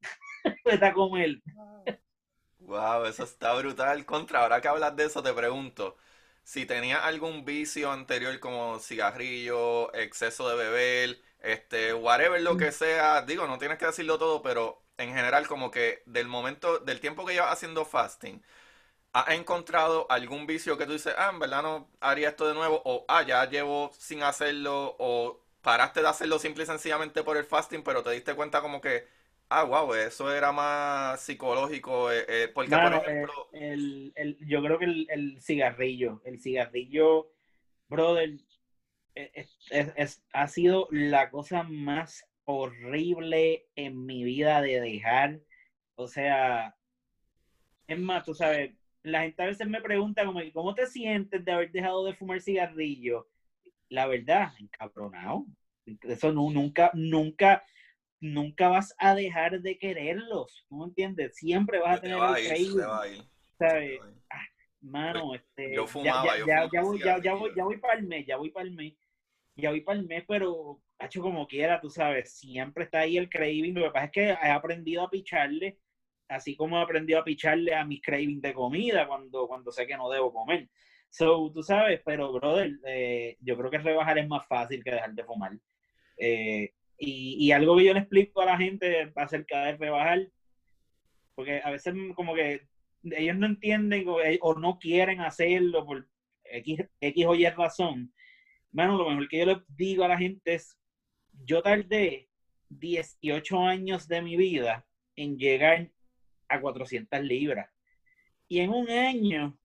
<laughs> vete a comer.
Wow, eso está brutal. Contra, ahora que hablas de eso, te pregunto, si tenías algún vicio anterior como cigarrillo, exceso de beber, este, whatever lo que mm. sea, digo, no tienes que decirlo todo, pero en general como que del momento, del tiempo que llevas haciendo fasting, ¿has encontrado algún vicio que tú dices, ah, en verdad no haría esto de nuevo, o ah, ya llevo sin hacerlo, o paraste de hacerlo simple y sencillamente por el fasting, pero te diste cuenta como que Ah, wow, eso era más psicológico, eh, eh, porque por ejemplo...
el, el, yo creo que el, cigarrillo, el cigarrillo, brother, e, es, es, ha sido la cosa más horrible en mi vida de dejar. O sea, es más, tú sabes, la gente a veces me pregunta como, ¿cómo te sientes de haber dejado de fumar cigarrillo? La verdad, encabronado. Eso no, nunca, nunca, nunca vas a dejar de quererlos, ¿no entiendes? Siempre vas a tener el ¿sabes? Ah, mano, este,
yo fumaba,
ya, ya, voy, ya, ya, voy, ya voy para el mes, ya voy para el mes, ya voy para el mes, pero hecho como quiera, tú sabes, siempre está ahí el craving. Lo que pasa es que he aprendido a picharle, así como he aprendido a picharle a mis cravings de comida cuando, cuando sé que no debo comer. So, tú sabes, pero brother, eh, yo creo que rebajar es más fácil que dejar de fumar. Eh, y, algo que yo le explico a la gente acerca de rebajar, porque a veces como que ellos no entienden o, no quieren hacerlo por X, X o Y razón. Bueno, lo mejor que yo les digo a la gente es, yo tardé 18 años de mi vida en llegar a 400 libras. Y en un año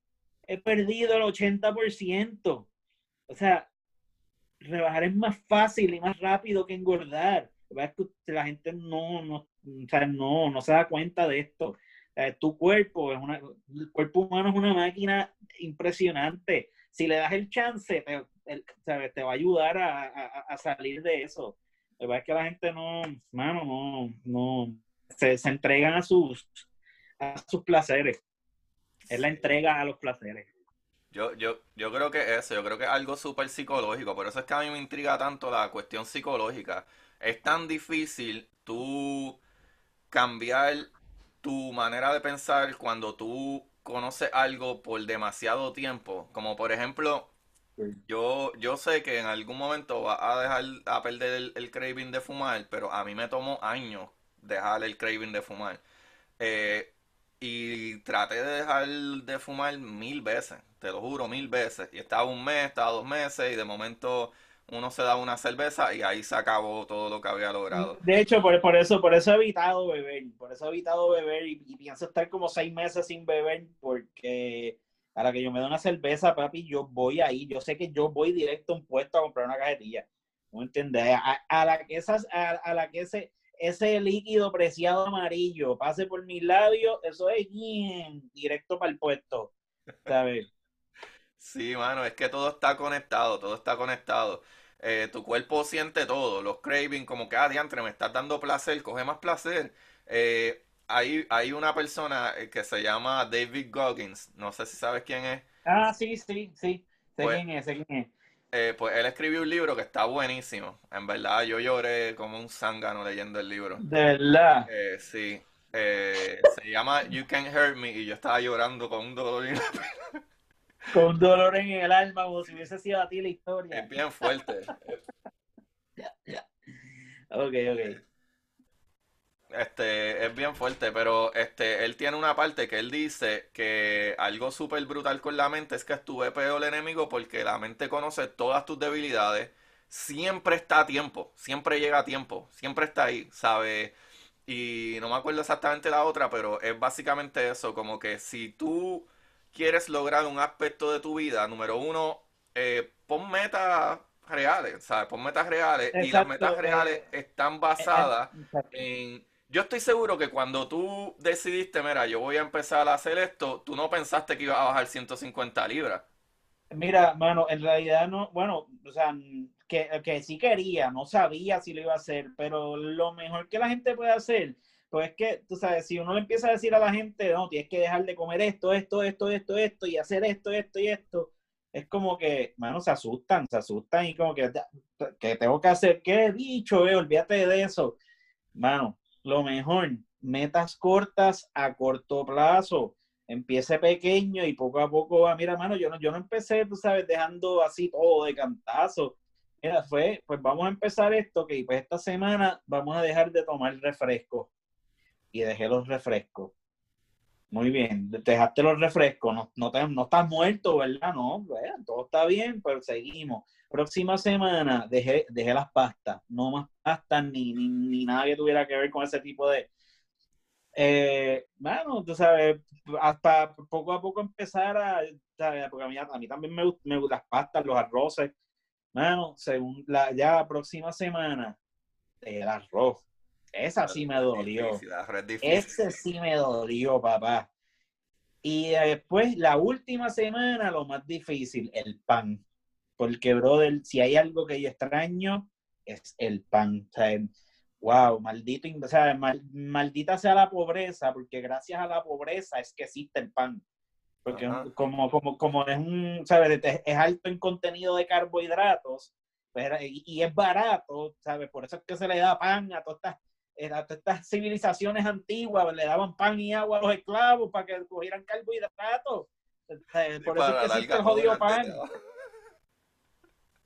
he perdido el 80%. O sea, rebajar es más fácil y más rápido que engordar. La gente no, no, no, no se da cuenta de esto. Tu cuerpo es una, el cuerpo humano es una máquina impresionante. Si le das el chance, te, te va a ayudar a, salir de eso. La es que la gente no, mano, no, no, se, se entregan a sus, a sus placeres. Es la entrega a los placeres.
Yo, yo, yo creo que eso, yo creo que es algo súper psicológico, por eso es que a mí me intriga tanto la cuestión psicológica. Es tan difícil tú cambiar tu manera de pensar cuando tú conoces algo por demasiado tiempo. Como por ejemplo, yo, yo sé que en algún momento va a dejar a perder el, el, craving de fumar, pero a mí me tomó años dejar el craving de fumar. Eh, y traté de dejar de fumar mil veces, te lo juro, mil veces. Y estaba un mes, estaba dos meses y de momento uno se da una cerveza y ahí se acabó todo lo que había logrado.
De hecho, por, por eso por eso he evitado beber, por eso he evitado beber y, pienso estar como seis meses sin beber porque a la que yo me doy una cerveza, papi, yo voy ahí, yo sé que yo voy directo a un puesto a comprar una cajetilla. ¿No entiendes? A, la que esas, a, a la que ese ese líquido preciado amarillo pase por mis labios, eso es bien directo para el puesto, ¿sabes? <laughs>
Sí, mano, es que todo está conectado, todo está conectado. Eh, tu cuerpo siente todo, los cravings, como que, ah, diantre, me estás dando placer, coge más placer. Eh, hay, hay una persona eh, que se llama David Goggins, no sé si sabes quién es.
Ah, sí, sí, sí, sé pues quién es, sé quién es.
Eh, pues él escribió un libro que está buenísimo. En verdad, yo lloré como un zángano leyendo el libro.
De verdad.
Eh, sí. Eh, se llama You Can Hurt Me y yo estaba llorando con un dolor en <laughs>
Con un dolor en el alma, como si hubiese sido a ti la historia.
Es bien fuerte.
ya, <laughs> ya. Ok, ok.
Este, es bien fuerte, pero este, él tiene una parte que él dice que algo súper brutal con la mente es que estuve peor el enemigo porque la mente conoce todas tus debilidades, siempre está a tiempo, siempre llega a tiempo, siempre está ahí, ¿sabe? Y no me acuerdo exactamente la otra, pero es básicamente eso, como que si tú quieres lograr un aspecto de tu vida, número uno, eh, pon metas reales, ¿sabes? Pon metas reales y las metas reales
eh,
están
eh,
basadas
exacto.
en... Yo estoy seguro que cuando tú decidiste, mira, yo voy a empezar a hacer esto, tú no pensaste que ibas a bajar 150 libras.
Mira, mano, en realidad no, bueno, o sea, que, que sí quería, no sabía si lo iba a hacer, pero lo mejor que la gente puede hacer, pues es que, tú sabes, si uno le empieza a decir a la gente, no, tienes que dejar de comer esto, esto, esto, esto, esto, y hacer esto, esto y esto, es como que, mano, se asustan, se asustan y como que, que tengo que hacer, ¿qué he dicho, eh? Olvídate de eso. Mano, lo mejor, metas cortas a corto plazo. Empiece pequeño y poco a poco va. Mira, mano, yo no, yo no empecé, tú sabes, dejando así todo de cantazo. Mira, fue, pues vamos a empezar esto, que pues esta semana vamos a dejar de tomar refrescos. Y dejé los refrescos. Muy bien, dejaste los refrescos, no, no, te- no estás muerto, ¿verdad? No, todo está bien, pero seguimos. Próxima semana dejé, dejé las pastas, no más pastas ni, ni, ni nada que tuviera que ver con ese tipo de... Eh, bueno, tú sabes, hasta poco a poco empezar a, ¿sabes? porque a mí, a mí también me, me gustan las pastas, los arroces. Bueno, según la, ya la próxima semana, el arroz. Esa sí me dolió.
Difícil.
Ese sí me dolió, papá. Y después, la última semana, lo más difícil, el pan. Porque, brother, si hay algo que yo extraño, es el pan. O sea, wow, maldito, o sea, mal- maldita sea la pobreza, porque gracias a la pobreza es que existe el pan. Porque
Ajá.
como, como, como es un, ¿sabes? Es alto en contenido de carbohidratos, pero- y, y es barato, ¿sabes? Por eso es que se le da pan a todas estas, eh, a todas estas civilizaciones antiguas, le daban pan y agua a los esclavos para que cogieran carbohidratos. Por eso es que existe el jodido pan.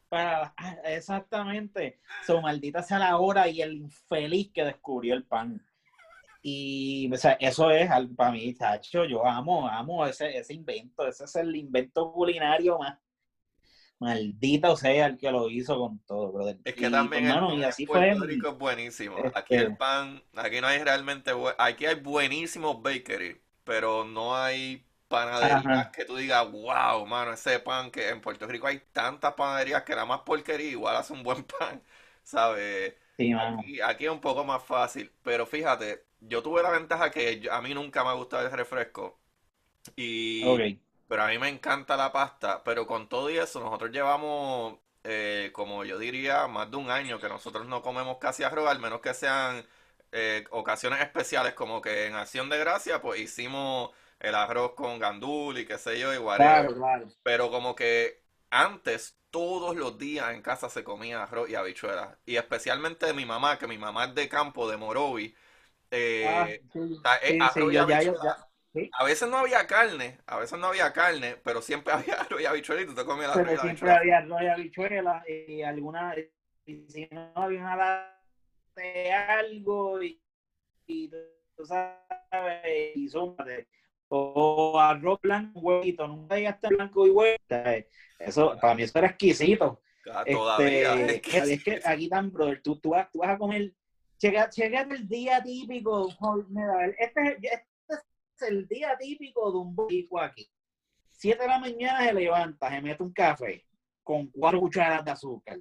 Para, ah, exactamente. So, maldita sea la hora y el infeliz que descubrió el pan. Y o sea, eso es para mí, Tacho. Yo amo, amo ese, ese invento. Ese es el invento culinario más maldita, o sea, el que lo hizo con todo, brother.
Es que
Y,
también
pues,
el
mano, y así fue.
Es buenísimo. Aquí
este-
el pan, aquí no hay realmente, aquí hay buenísimos bakery, pero no hay panaderías
Ajá.
que tú digas, wow, mano, ese pan que en Puerto Rico hay tantas panaderías que la más porquería igual hace un buen <laughs> pan, ¿sabes?
Sí.
Aquí, aquí es un poco más fácil, pero fíjate, yo tuve la ventaja que yo- a mí nunca me ha gustado el refresco y pero a mí me encanta la pasta, pero con todo y eso, nosotros llevamos, eh, como yo diría, más de un año que nosotros no comemos casi arroz, al menos que sean eh, ocasiones especiales, como que en Acción de Gracia, pues hicimos el arroz con gandul y qué sé yo, y whatever.
Claro, claro.
Pero como que antes, todos los días en casa se comía arroz y habichuelas. Y especialmente de mi mamá, que mi mamá es de campo, de Morovi. eh,
Ah, sí,
ta- eh,
sí,
arroz
sí,
y
yo ya, yo
habichuela.
ya. Sí,
A veces no había carne, a veces no había carne, pero siempre <laughs> había arroz y habichuela y tú te comías el arroz y
pero siempre
habichuela.
había arroz y habichuelas y alguna, y si no había una de algo y, y tú sabes, y zúmbate. O arroz blanco, huevito, nunca llegaste a blanco y huevo. Eso, para mí eso era exquisito.
Ah, Todavía
Este,
es que
es que aquí tan, brother, tú, tú, vas, tú vas a comer, llega, llega el día típico, este, es- este es el día típico de un boricua aquí. Siete de la mañana se levanta, se mete un café con cuatro cucharadas de azúcar.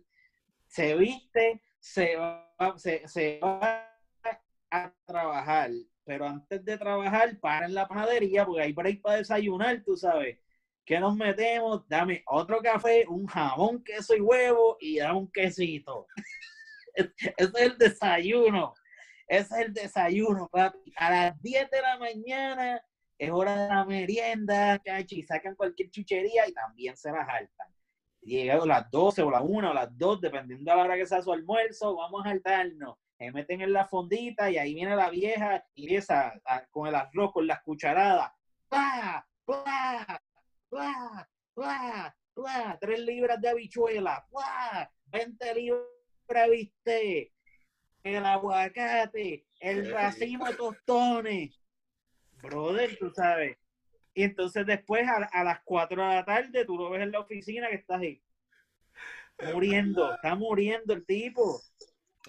Se viste, se va, se, se va a trabajar, pero antes de trabajar, para en la panadería, porque hay break para desayunar, tú sabes. ¿Qué nos metemos? Dame otro café, un jamón, queso y huevo y dame un quesito. <laughs> Ese es el desayuno. Ese es el desayuno, papi. A las 10 de la mañana es hora de la merienda, cachi, sacan cualquier chuchería y también se la jaltan. Llegan a las 12 o las 1 o las 2, dependiendo de la hora que sea su almuerzo, vamos a saltarnos. Se meten en la fondita y ahí viene la vieja y empieza a- con el arroz, con las cucharadas. ¡Pla! ¡Pla! ¡Pla! ¡Pla! ¡Pla! Tres libras de habichuela. ¡Pla! 20 libras de bistec. el aguacate, el racimo de tostones. Brother, tú sabes. Y entonces después a, las 4 de la tarde tú lo ves en la oficina que estás ahí. Muriendo, está muriendo el tipo.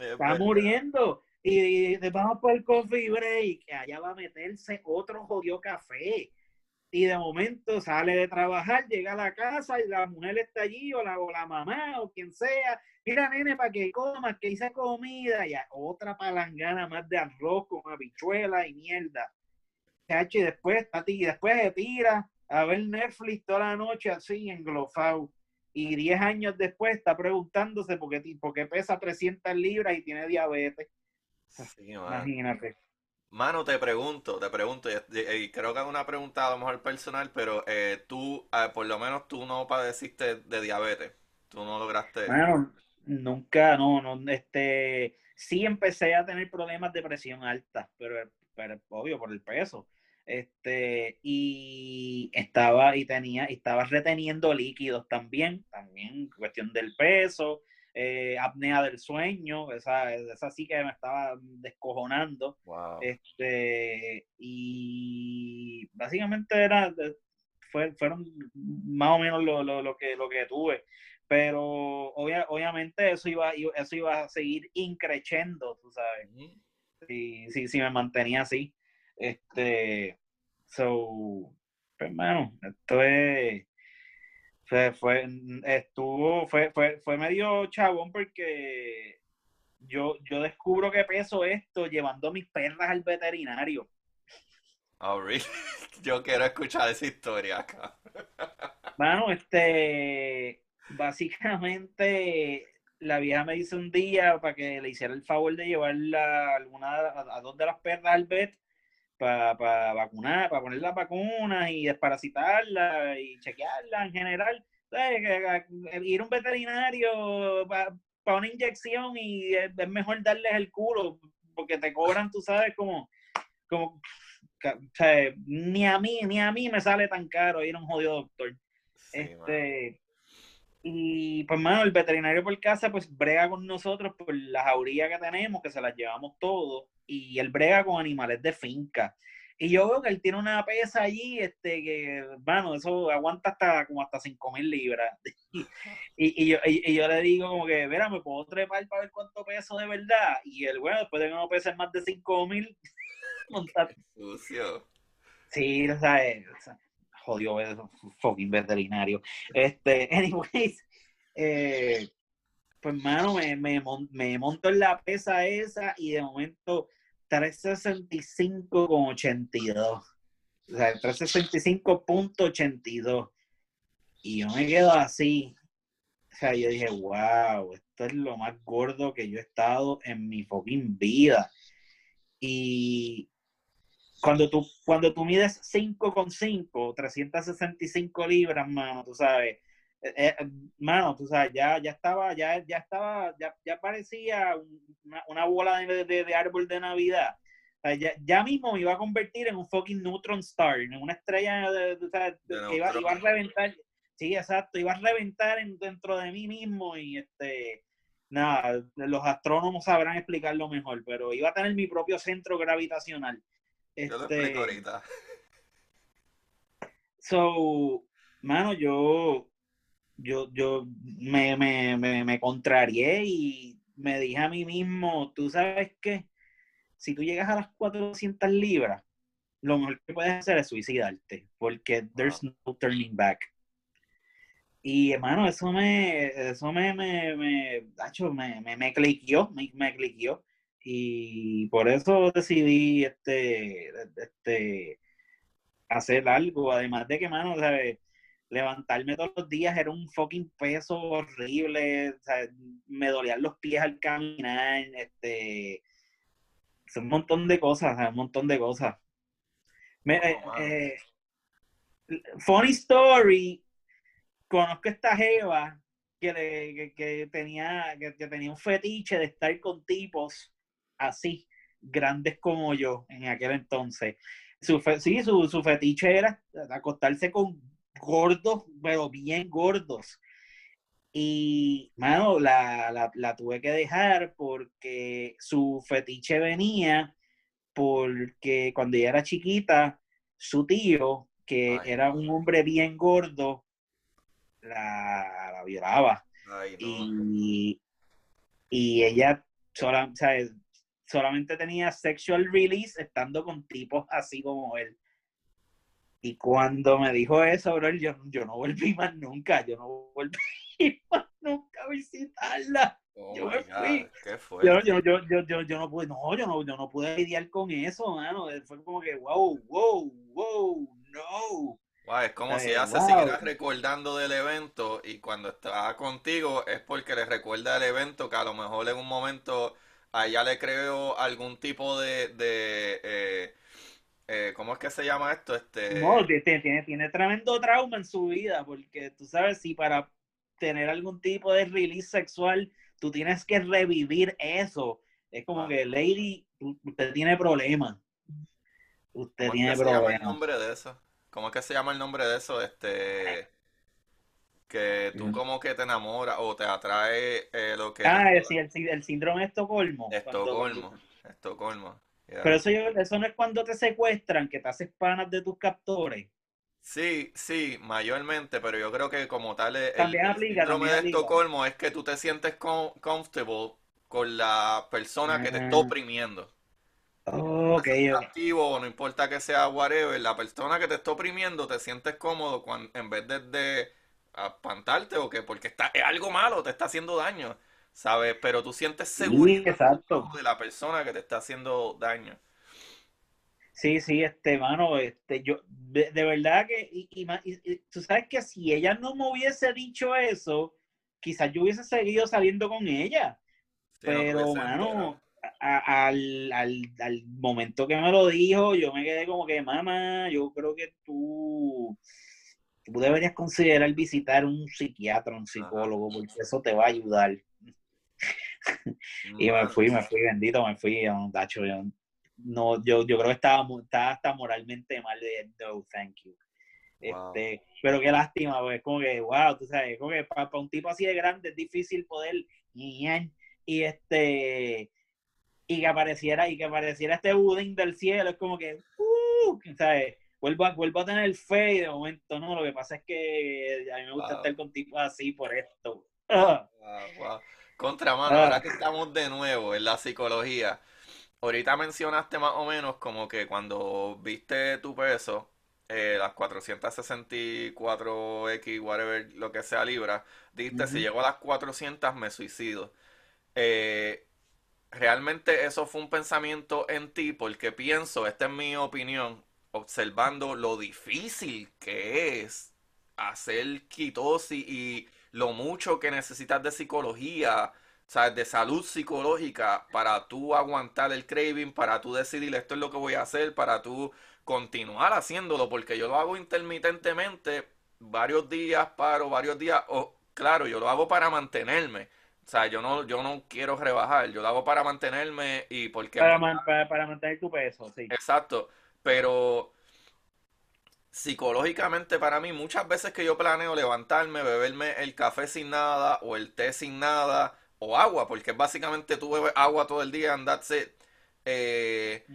Está muriendo. Y, y vamos por el coffee break, que allá va a meterse otro jodido café. Y de momento sale de trabajar, llega a la casa y la mujer está allí, o la, o la mamá, o quien sea. Mira, nene, para que comas, que hice comida. Y otra palangana más de arroz con habichuela y mierda. Y después, y después se tira a ver Netflix toda la noche así, englofado. Y 10 años después está preguntándose por qué, por qué pesa 300 libras y tiene diabetes. Imagínate.
Mano, te pregunto, te pregunto, y, creo que es una pregunta a lo mejor personal, pero eh, tú, ah, por lo menos tú no padeciste de diabetes, tú no lograste...
Bueno, nunca, no, no, este, sí empecé a tener problemas de presión alta, pero, pero obvio por el peso, este, y estaba, y tenía, y estaba reteniendo líquidos también, también cuestión del peso, eh, apnea del sueño, esa, esa sí que me estaba descojonando. Este, y básicamente era, fue, fueron más o menos lo, lo, lo, que, lo que tuve. Pero obviamente eso iba, eso iba a seguir increciendo, tú sabes. Si, si, si me mantenía así. Este, so, pues, hermano, esto es fue, fue, estuvo, fue, fue, fue medio chabón porque yo, yo descubro que peso esto llevando mis perras al veterinario.
Oh, really? <laughs> Yo quiero escuchar esa historia acá.
Bueno, este, básicamente la vieja me dice un día para que le hiciera el favor de llevarla a, alguna, a dos de las perras al vet para vacunar, para poner las vacunas y desparasitarla y chequearla en general. Ir a un veterinario para una inyección y es, mejor darles el culo porque te cobran, tú sabes, como, como ni a mí, ni a mí me sale tan caro ir a un jodido doctor. este, y pues, mano, el veterinario por casa, pues brega con nosotros por la jauría que tenemos, que se las llevamos todos, y él brega con animales de finca. Y yo veo que él tiene una pesa allí, este, que, bueno, eso aguanta hasta como hasta 5 mil libras. <laughs> Y, y, yo, y, yo le digo como que, mira, ¿me puedo trepar para ver cuánto peso de verdad? Y el bueno, después de que no pese más de 5 mil, <laughs> montar.
Sucio.
Sí, o sea, jodió eso, fucking veterinario. Este, <laughs> anyways, eh, pues mano, me, me, me monto en la pesa esa y de momento 365,82. O sea, 365.82. Y yo me quedo así. O sea, yo dije, wow, esto es lo más gordo que yo he estado en mi fucking vida. Y cuando tú, cuando tú mides 5,5, 365 libras, mano, tú sabes, eh, eh, mano, tú sabes, ya, ya estaba, ya, ya estaba, ya, ya parecía una, bola de, de, árbol de Navidad. ya, ya, mismo me iba a convertir en un fucking neutron star, en una estrella de, que iba, iba, a reventar. Sí, exacto, iba a reventar en, dentro de mí mismo y este, nada, los astrónomos sabrán explicarlo mejor, pero iba a tener mi propio centro gravitacional.
Yo lo explico este, ahorita.
So, mano, yo, yo, yo me, me, me, contrarié y me dije a mí mismo, tú sabes qué, si tú llegas a las 400 libras, lo mejor que puedes hacer es suicidarte, porque there's no turning back. Y hermano, eso me, eso me, me, me, me, me, me cliqueó, me, me cliqueó. Y por eso decidí este, este, hacer algo, además de que, mano, levantarme todos los días era un fucking peso horrible, me dolían los pies al caminar, este, un montón de cosas, un montón de cosas. Eh, eh, funny story, conozco a esta Jeva que, que, tenía, que, tenía un fetiche de estar con tipos así, grandes como yo en aquel entonces. Su sí, su, su fetiche era acostarse con gordos, pero bien gordos. Y, mano, la, la, la, tuve que dejar porque su fetiche venía porque cuando ella era chiquita, su tío, que era un hombre bien gordo, la, la violaba. y, y, ella sola, solamente tenía sexual release estando con tipos así como él. Y cuando me dijo eso, bro, yo, yo no volví más nunca, yo no volví <laughs> más nunca a visitarla. Oh yo me fui. Yo, yo, yo, yo, yo, no pude, no, yo no, yo no pude lidiar con eso, mano. Fue como que, wow, wow, wow, no.
Wow, es como si ella se siguiera recordando del evento y cuando está contigo es porque le recuerda el evento que a lo mejor en un momento a ella le creo algún tipo de, de eh, eh, ¿cómo es que se llama esto? Este...
No, tiene, tiene tremendo trauma en su vida, porque tú sabes, si para tener algún tipo de release sexual, tú tienes que revivir eso. Es como que, lady, usted tiene problemas. Usted tiene problemas. ¿Cómo se llama el
nombre de eso? ¿Cómo es que se llama el nombre de eso? Este que tú como que te enamoras o te atrae eh, lo que...
Ah, es, el, el síndrome de Estocolmo.
Estocolmo, Estocolmo.
Pero eso, eso no es cuando te secuestran, que te haces panas de tus captores.
Sí, sí, mayormente, pero yo creo que como tal el, síndrome de Estocolmo es que tú te sientes comfortable con la persona que te está ah. oprimiendo.
Oh, okay,
activo, no importa que sea whatever, la persona que te está oprimiendo te sientes cómodo cuando, en vez de espantarte o que porque está, es algo malo, te está haciendo daño, ¿sabes? Pero tú sientes seguridad de la persona que te está haciendo daño.
Sí, sí, este, mano, este, yo, de, verdad que, y, y, tú sabes que si ella no me hubiese dicho eso, quizás yo hubiese seguido saliendo con ella. pero, mano, al, al, al momento que me lo dijo, yo me quedé como que, mamá, yo creo que tú tú deberías considerar visitar un psiquiatra, un psicólogo, porque eso te va a ayudar. <laughs> y me fui, me fui, bendito, me fui, Dacho, yo, no, yo, yo creo que estaba, estaba hasta moralmente mal de no, thank you. Este, pero qué lástima, pues como que, wow, tú sabes, como que para, un tipo así de grande es difícil poder y este y que apareciera y que apareciera este budín del cielo, es como que, uh, ¿sabes? vuelvo a, vuelvo a tener fe y de momento no, lo que pasa es que a mí me gusta estar con tipos así por esto. <laughs>
Contra mano, ahora que estamos de nuevo en la psicología, ahorita mencionaste más o menos como que cuando viste tu peso, eh, las 464X, whatever, lo que sea libras, dijiste, si llego a las 400 me suicido. Eh, realmente eso fue un pensamiento en ti porque pienso, esta es mi opinión, observando lo difícil que es hacer quitosis y lo mucho que necesitas de psicología, ¿sabes? de salud psicológica para tú aguantar el craving, para tú decidir esto es lo que voy a hacer, para tú continuar haciéndolo, porque yo lo hago intermitentemente, varios días paro, varios días, o claro, yo lo hago para mantenerme. O sea, yo no, yo no quiero rebajar, yo lo hago para mantenerme y porque...
Para, para, para mantener tu peso, sí.
Exacto pero psicológicamente para mí muchas veces que yo planeo levantarme, beberme el café sin nada o el té sin nada o agua, porque básicamente tú bebes agua todo el día, andarse eh,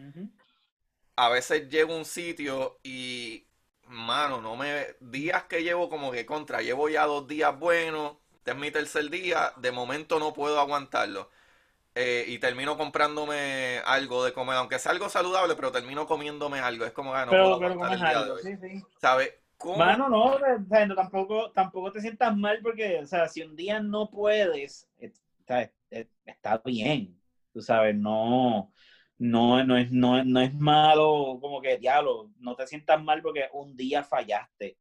a veces llego a un sitio y mano, no me días que llevo como que contra, llevo ya dos días buenos, este es mi tercer día, de momento no puedo aguantarlo. Eh, y termino comprándome algo de comer, aunque sea algo saludable, pero termino comiéndome algo. Es como, ah, no
pero, puedo pero algo, sí, sí.
¿Sabes?
Mano, no, no, tampoco, tampoco te sientas mal porque, o sea, si un día no puedes, está bien, tú sabes, no, no, no, es, no, no es malo como que, diablo, no te sientas mal porque un día fallaste.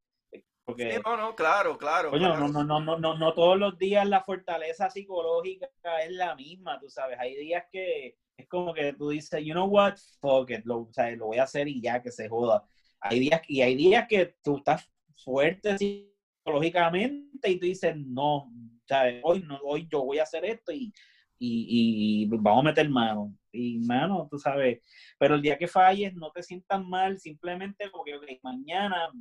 Porque,
no, no, claro, claro.
No, no, no, no, no, no todos los días la fortaleza psicológica es la misma, tú sabes. Hay días que es como que tú dices, you know what, fuck it, lo, o sea, lo voy a hacer y ya que se joda. Hay días, y hay días que tú estás fuerte psicológicamente y tú dices, no, ¿sabes? Hoy, no, hoy yo voy a hacer esto y, y, y vamos a meter mano. Y mano, tú sabes, pero el día que falles, no te sientas mal, simplemente porque okay, mañana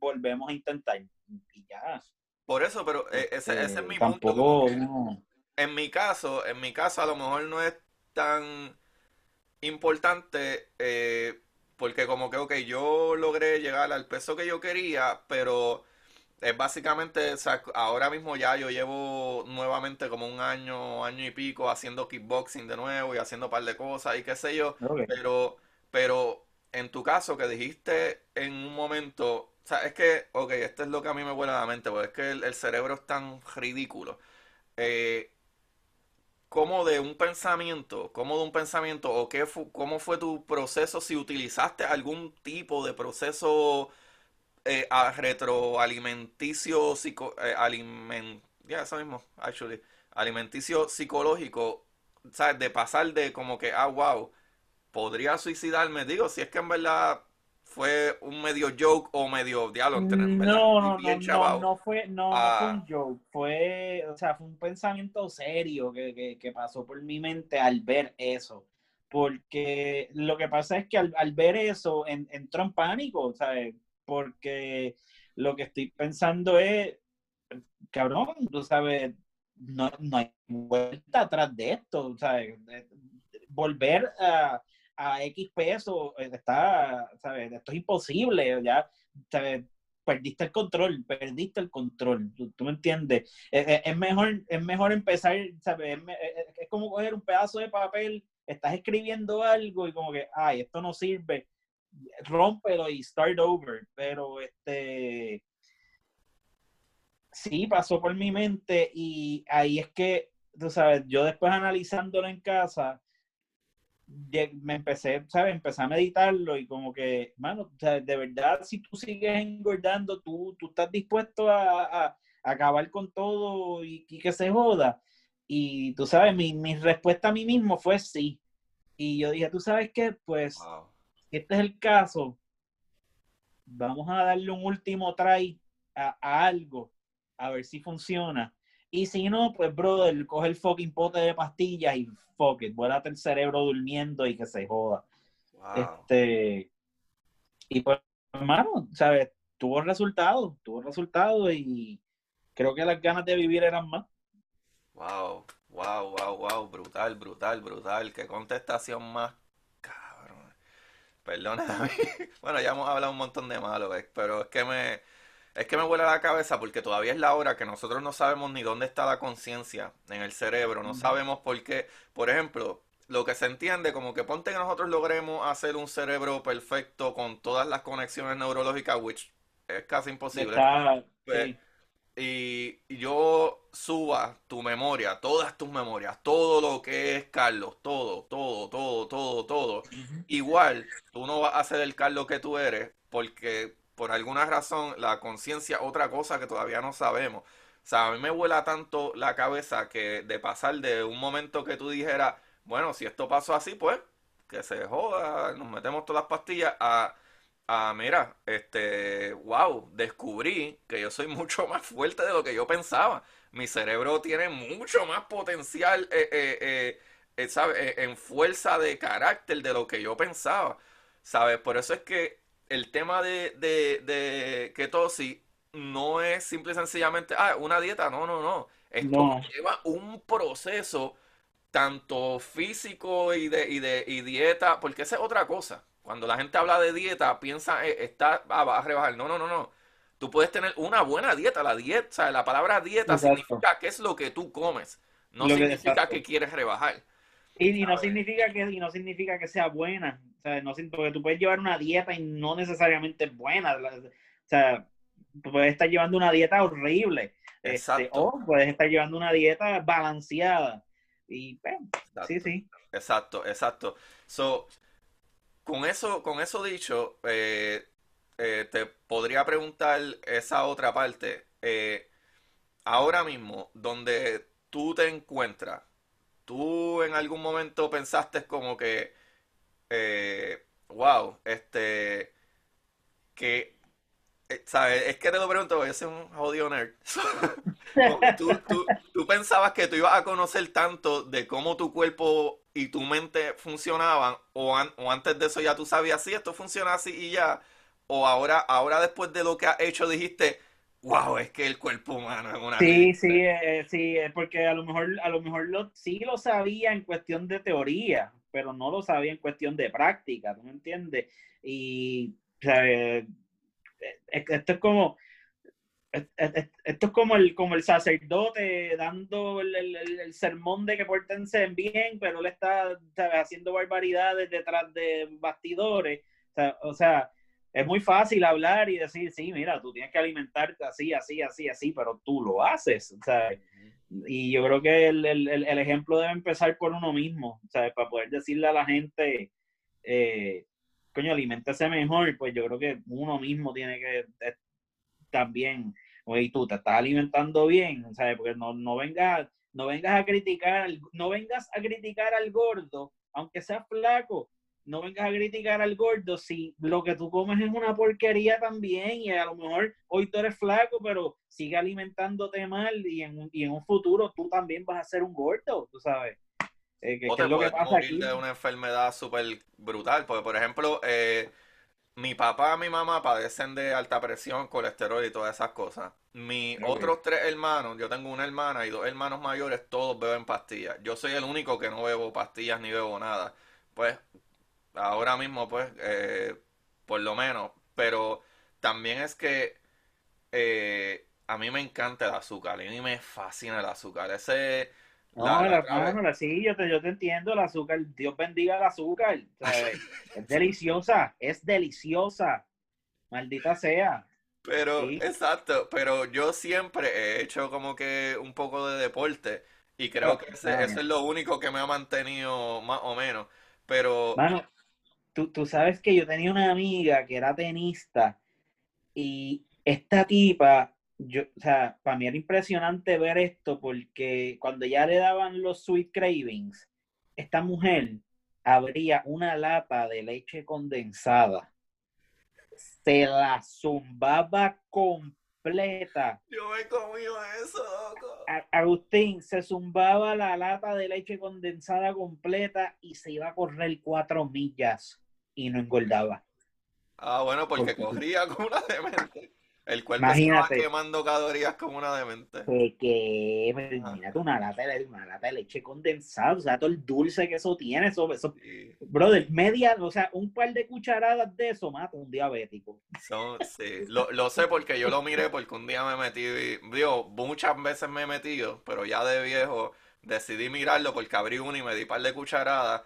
volvemos a intentar y ya.
Por eso, pero eh, ese, ese es
Este,
mi punto.
tampoco
que
uno-
en mi caso, en mi caso a lo mejor no es tan importante eh, porque como que, ok, yo logré llegar al peso que yo quería, pero es básicamente, o sea, ahora mismo ya yo llevo nuevamente como un año, año y pico haciendo kickboxing de nuevo y haciendo un par de cosas y qué sé yo, pero, pero en tu caso que dijiste en un momento, o sea, es que, ok, esto es lo que a mí me vuela la mente, porque es que el, cerebro es tan ridículo. Eh, ¿Cómo de un pensamiento, cómo de un pensamiento, o qué cómo fue tu proceso, si utilizaste algún tipo de proceso eh, a- retroalimenticio, psico, eh, alimen- ya eso mismo, actually, alimenticio psicológico, ¿sabes? De pasar de como que, ah, wow, podría suicidarme, digo, si es que en verdad fue un medio joke o medio diálogo,
No, no, no,
bien
no, fue, no, no fue
Ah,
un joke, fue, o sea, fue un pensamiento serio que, que, que pasó por mi mente al ver eso. Porque lo que pasa es que al, al ver eso en, entró en pánico, ¿sabes? Porque lo que estoy pensando es, cabrón, tú sabes, no, no hay vuelta atrás de esto, ¿sabes? Volver a, a X peso eh, está, ¿sabes? Esto es imposible, ya, ¿sabes? Perdiste el control, perdiste el control, ¿tú, me entiendes? Es, es- es mejor, es mejor empezar, ¿sabes? Es, como coger un pedazo de papel, estás escribiendo algo y como que, ay, esto no sirve, rómpelo y start over, pero este sí pasó por mi mente y ahí es que, tú sabes, yo después analizándolo en casa, me empecé, ¿sabes? Empecé a meditarlo y como que, mano, de verdad, si tú sigues engordando, tú, tú estás dispuesto a, a- a acabar con todo y, y que se joda. Y tú sabes, mi, mi respuesta a mí mismo fue sí. Y yo dije, ¿tú sabes qué? Pues,
wow.
este es el caso, vamos a darle un último try a, a algo, a ver si funciona. Y si no, pues, brother, coge el fucking pote de pastillas y fuck it, vuélate el cerebro durmiendo y que se joda.
Wow.
Este, y pues, hermano, ¿sabes? Tuvo resultado, tuvo resultado y creo que las ganas de vivir eran más.
Wow, wow, wow, wow, brutal, brutal, brutal. Qué contestación más cabrón. Perdóname. <laughs> Bueno, ya hemos hablado un montón de malo, pero es que me es que me vuela la cabeza porque todavía es la hora que nosotros no sabemos ni dónde está la conciencia en el cerebro, no sabemos por qué. Por ejemplo, lo que se entiende como que ponte que nosotros logremos hacer un cerebro perfecto con todas las conexiones neurológicas, which es casi imposible.
Está,
Pues,
sí,
y yo suba tu memoria, todas tus memorias, todo lo que es Carlos, todo, todo, todo, todo, todo. Igual, tú no vas a ser el Carlos que tú eres, porque por alguna razón la conciencia, otra cosa que todavía no sabemos. O sea, a mí me vuela tanto la cabeza que de pasar de un momento que tú dijeras, bueno, si esto pasó así, pues que se joda, nos metemos todas las pastillas a Ah, mira, este, wow, descubrí que yo soy <laughs> mucho más fuerte de lo que yo pensaba. Mi cerebro tiene mucho más potencial, eh, eh, eh, eh, ¿sabe? Eh, en fuerza de carácter de lo que yo pensaba, ¿sabes? Por eso es que el tema de, de, de ketosis no es simple y sencillamente, ah, una dieta, no, no, no. Esto
no,
lleva un proceso tanto físico y de, y de y dieta, porque esa es otra cosa. Cuando la gente habla de dieta, piensa, eh, está, ah, vas a rebajar. No, no, no, no. Tú puedes tener una buena dieta. La dieta, o sea, la palabra dieta
exacto.
significa qué es lo que tú comes. No
Lo
significa que quieres rebajar.
Y, y no significa que, y no significa que sea buena. O sea, no, sin- porque tú puedes llevar una dieta y no necesariamente es buena. O sea, puedes estar llevando una dieta horrible. Este,
Exacto,
o puedes estar llevando una dieta balanceada. Y pues, sí, sí.
exacto, exacto. So, con eso, con eso dicho, eh, eh, te podría preguntar esa otra parte. Eh, ahora mismo, donde tú te encuentras, tú en algún momento pensaste como que, eh, wow, este, que, eh, ¿sabes? Es que te lo pregunto, yo soy un jodido nerd. <laughs> ¿Tú, tú, tú pensabas que tú ibas a conocer tanto de cómo tu cuerpo y tu mente funcionaban, o, an- o antes de eso ya tú sabías, sí, esto funciona así y ya, o ahora, ahora después de lo que has hecho dijiste, wow, es que el cuerpo humano es una...
Sí, sí, eh, sí, porque a lo mejor, a lo mejor lo, sí lo sabía en cuestión de teoría, pero no lo sabía en cuestión de práctica, ¿tú me entiendes? Y eh, esto es como, esto es como el, como el sacerdote dando el, sermón de que portense bien, pero él está haciendo barbaridades detrás de bastidores. O sea, es muy fácil hablar y decir, sí, mira, tú tienes que alimentarte así, así, así, así, pero tú lo haces. Y yo creo que el, ejemplo debe empezar por uno mismo, ¿sabes? Para poder decirle a la gente, eh, coño, aliméntese mejor, pues yo creo que uno mismo tiene que eh, también, oye, tú te estás alimentando bien, ¿sabes? Porque no, no vengas, no vengas a criticar, no vengas a criticar al gordo, aunque sea flaco, no vengas a criticar al gordo si lo que tú comes es una porquería también y a lo mejor hoy tú eres flaco, pero sigue alimentándote mal y en, y en un futuro tú también vas a ser un gordo, tú sabes.
Eh, que, es lo que pasa aquí. de una enfermedad súper brutal, porque por ejemplo, eh, mi papá y mi mamá padecen de alta presión, colesterol y todas esas cosas. Mis otros tres hermanos, yo tengo una hermana y dos hermanos mayores, todos beben pastillas. Yo soy el único que no bebo pastillas ni bebo nada. Pues ahora mismo, pues, eh, por lo menos. Pero también es que eh, a mí me encanta el azúcar, y a mí me fascina el azúcar. Ese...
No, la, sí, yo te, yo te entiendo, el azúcar, Dios bendiga el azúcar. <laughs> es deliciosa, es deliciosa. Maldita sea.
Pero, exacto, pero yo siempre he hecho como que un poco de deporte y creo que ese, eso es lo único que me ha mantenido más o menos. Pero
tú, sabes que yo tenía una amiga que era tenista y esta tipa, yo, o sea, para mí era impresionante ver esto porque cuando ya le daban los sweet cravings, esta mujer abría una lata de leche condensada, se la zumbaba completa.
Yo me comí eso, loco.
Agustín se zumbaba la lata de leche condensada completa y se iba a correr cuatro millas y no engordaba.
Ah, bueno, porque, corría como una demente. El cuerpo estaba quemando calorías como una demente.
Que, imagínate una lata, de, una lata de leche condensada, o sea, todo el dulce que eso tiene, eso, eso brother, media, o sea, un par de cucharadas de eso mata un diabético.
sí, lo, lo, sé porque yo lo miré porque un día me metí, digo, muchas veces me he metido, pero ya de viejo decidí mirarlo porque abrí uno y me di un par de cucharadas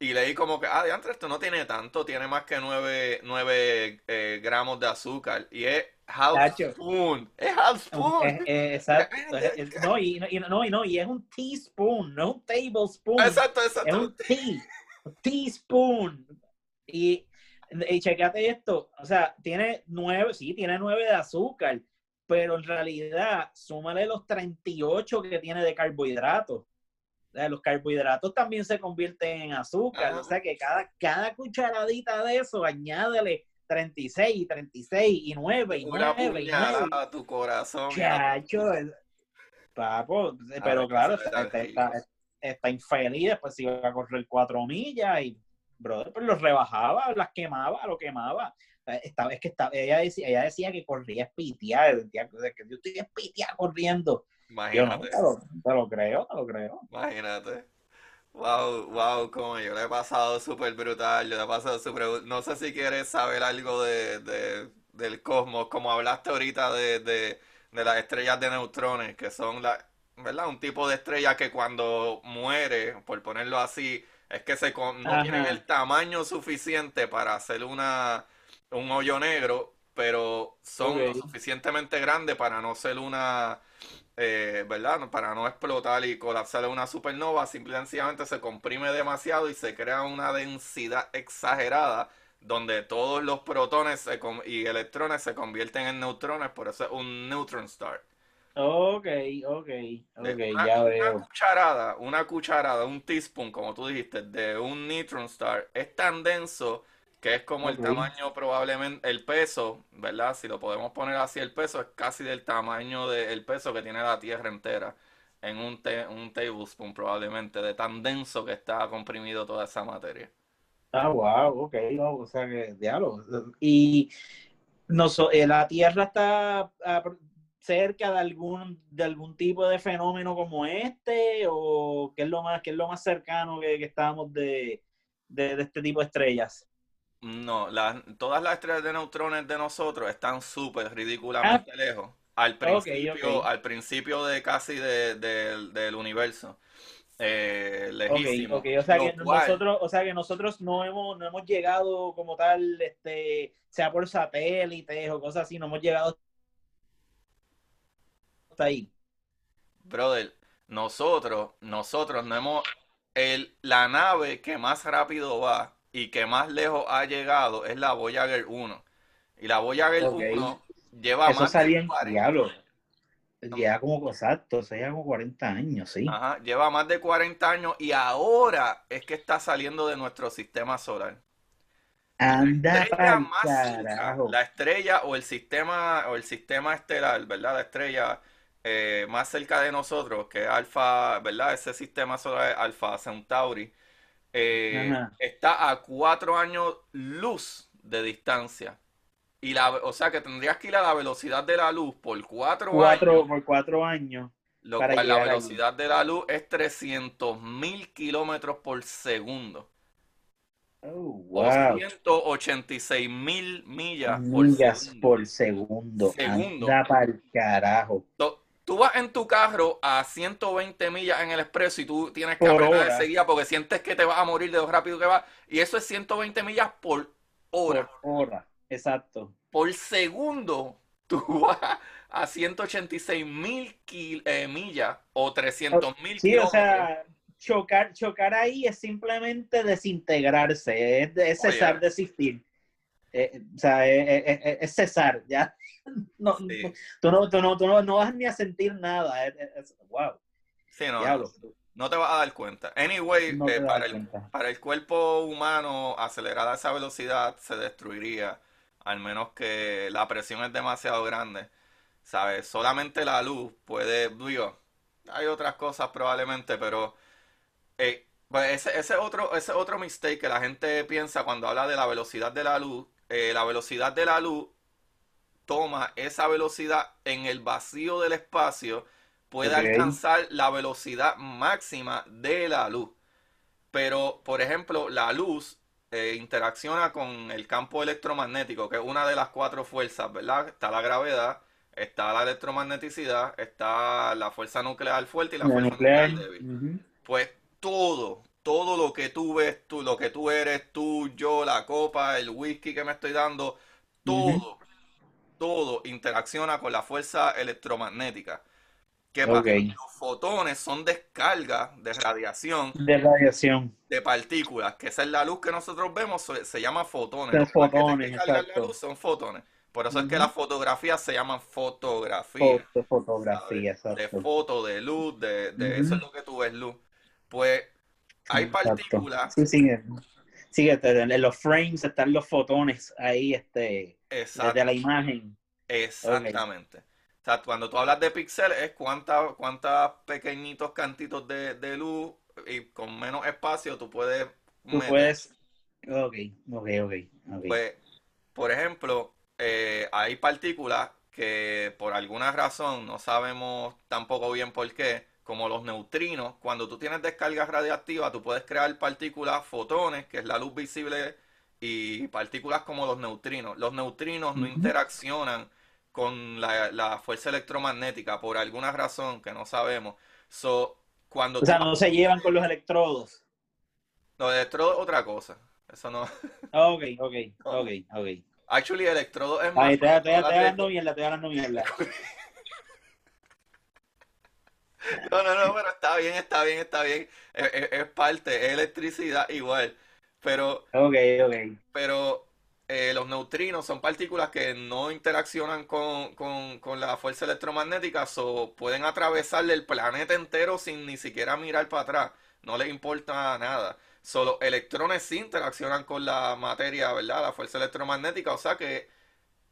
y leí como que, ah, de antes esto no tiene tanto, tiene más que 9, eh, gramos de azúcar. Y es half spoon. Es half spoon. <laughs>
exacto. no, y, no, y no, y es un teaspoon, no un tablespoon.
Exacto, exacto.
Es un tea, teaspoon. Y, y checate esto, o sea, tiene 9, sí, tiene 9 de azúcar, pero en realidad, súmale los 38 que tiene de carbohidratos los carbohidratos también se convierten en azúcar, o sea que cada, cada cucharadita de eso, añádele 36, 36 y 9 y 9 y 9.
a tu corazón.
Chacho, papo, pero claro, está, infeliz, después se iba a correr 4 millas y, brother, pues los rebajaba, las quemaba, lo quemaba. Esta vez que estaba, ella decía, ella decía que corría espiteada, que yo estoy espiteada corriendo.
Imagínate.
Yo no, te, lo, creo, te lo creo.
Imagínate. Wow, wow, como yo le he pasado súper brutal, yo le he pasado súper... No sé si quieres saber algo de, de, del cosmos, como hablaste ahorita de, de, de las estrellas de neutrones, que son la, ¿verdad? Un tipo de estrella que cuando muere, por ponerlo así, es que se no tienen el tamaño suficiente para hacer una, un hoyo negro, pero son lo suficientemente grandes para no ser una eh, ¿verdad? Para no explotar y colapsar una supernova, simplemente se comprime demasiado y se crea una densidad exagerada donde todos los protones y electrones se convierten en neutrones, por eso es un neutron star.
Ok, ok, ok, ya veo.
Una cucharada, una cucharada, un teaspoon, como tú dijiste, de un neutron star es tan denso que es como el tamaño probablemente, el peso, ¿verdad? Si lo podemos poner así, el peso es casi del tamaño del peso que tiene la Tierra entera en un, un tablespoon probablemente, de tan denso que está comprimido toda esa materia.
Ah, wow, ok, o sea que, diablo. Y no, eh, la Tierra está, ah, cerca de algún, de algún tipo de fenómeno como este? ¿O qué es lo más, qué es lo más cercano que, que estábamos de, de, de este tipo de estrellas?
No, las, todas las estrellas de neutrones de nosotros están súper ridículamente lejos. Al principio,
ok.
al principio de casi de- del del universo. Eh, lejísimo.
Ok, o sea
Lo
que
cual-
nosotros, o sea que nosotros no hemos, no hemos llegado como tal, este, sea por satélites o cosas así, no hemos llegado hasta ahí.
Brother, nosotros, nosotros no hemos, el, la nave que más rápido va y que más lejos ha llegado es la Voyager 1. Y la Voyager
Ok.
1 lleva
Eso
más de
salía en
40
diablo. Ya como exacto, eso ya como 40 años, sí.
Ajá, lleva más de 40 años y ahora es que está saliendo de nuestro sistema solar.
Anda
cerca,
carajo.
la estrella o el sistema o el sistema estelar, ¿verdad? La estrella eh, más cerca de nosotros, que es Alfa, ¿verdad? Ese sistema solar es Alfa Centauri, eh, está a cuatro años luz de distancia. Y la, o sea que tendrías que ir a la velocidad de la luz por cuatro
Cuatro,
años,
por cuatro años.
lo
para
cual la velocidad de la luz es 300 mil kilómetros por segundo.
Oh, wow.
186 mil millas por
Millas
segundo.
por segundo.
Segundo.
Anda pa'l carajo.
Tú, vas en tu carro a 120 millas en el expreso y tú tienes que apretar
hora.
enseguida porque sientes que te vas a morir de lo rápido que vas. Y eso es 120 millas por hora.
Por hora. Exacto.
Por segundo, tú <laughs> vas a 186 mil eh, millas o 300 mil
Sí, o sea, chocar, chocar ahí es simplemente desintegrarse, es, es cesar de existir. Eh, o sea, es, es- es- es cesar, ya. <laughs> No,
Sí.
tú, no, tú, no, tú no, no vas ni a sentir nada. es- es- wow,
Sí, no,
diablo.
no te vas a dar cuenta. Anyway, eh, para el,
cuenta.
Para el cuerpo humano, acelerar a esa velocidad se destruiría, al menos que la presión es demasiado grande. ¿Sabes? Solamente la luz puede, digo, hay otras cosas probablemente, pero eh, pues ese, ese otro, ese otro mistake que la gente piensa cuando habla de la velocidad de la luz. Eh, la velocidad de la luz toma esa velocidad en el vacío del espacio, puede alcanzar la velocidad máxima de la luz. Pero, por ejemplo, la luz eh, interacciona con el campo electromagnético, que es una de las cuatro fuerzas, ¿verdad? Está la gravedad, está la electromagneticidad, está la fuerza nuclear fuerte y la
La
fuerza
nuclear,
nuclear débil. Pues todo, todo lo que tú ves, tú, lo que tú eres, tú, yo, la copa, el whisky que me estoy dando, todo, todo interacciona con la fuerza electromagnética. ¿Qué pasa?
Ok.
Los fotones son descargas de radiación
De radiación.
de partículas, que esa es la luz que nosotros vemos, se, llama fotones.
Son
Los que
fotones,
cargan la
exacto.
luz son fotones. Por eso es que las fotografías se llaman fotografías.
Foto, fotografía,
¿sabes? De
exacto.
foto, de luz, de, de eso es lo que tú ves luz. Pues hay partículas,
Sí. Sigue, te- en los frames están los fotones ahí, este, desde la imagen.
exactamente. O sea, cuando tú hablas de píxeles es cuántas cuántas pequeñitos cantitos de, de luz y con menos espacio tú puedes
Tú
meter.
puedes. Ok, ok, ok. ok.
Pues, por ejemplo, eh, hay partículas que por alguna razón no sabemos tampoco bien por qué, como los neutrinos, cuando tú tienes descargas radiactivas, tú puedes crear partículas, fotones, que es la luz visible, y partículas como los neutrinos. Los neutrinos no interaccionan con la, la fuerza electromagnética por alguna razón que no sabemos. So, cuando
O sea, no se llevan con los electrodos.
Lo de electrodo es otra cosa. Eso no.
Ok, ok, <laughs> ok, ok.
Actually, electrodo es más.
Estoy,
tú
estoy
hablas de-
hablando mierda, estoy hablando mierda. <laughs>
No, no, no, pero está bien, está bien, está bien. Es, es- es parte, es electricidad igual. Pero,
Ok, ok.
pero eh, los neutrinos son partículas que no interaccionan con, con, con la fuerza electromagnética, o pueden atravesar el planeta entero sin ni siquiera mirar para atrás. No les importa nada. Solo electrones sí interaccionan con la materia, ¿verdad? La fuerza electromagnética. O sea que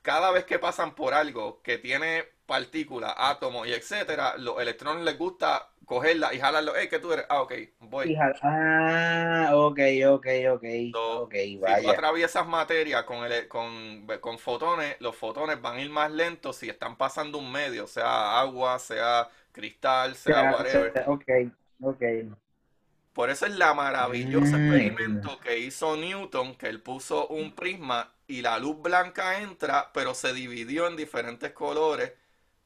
cada vez que pasan por algo que tiene partículas, átomos y etcétera, los electrones les gusta cogerla y jalarlo. Hey, que tú eres? Ah, ok, voy.
Ah, ok, ok, ok.
So,
okay
Si tú
vaya.
atraviesas materia con, ele- con, con fotones, los fotones van a ir más lentos si están pasando un medio, sea agua, sea cristal, sea
Ya,
whatever.
Ok, ok.
Por eso es la maravillosa
Mm.
experimento que hizo Newton, que él puso un prisma y la luz blanca entra, pero se dividió en diferentes colores,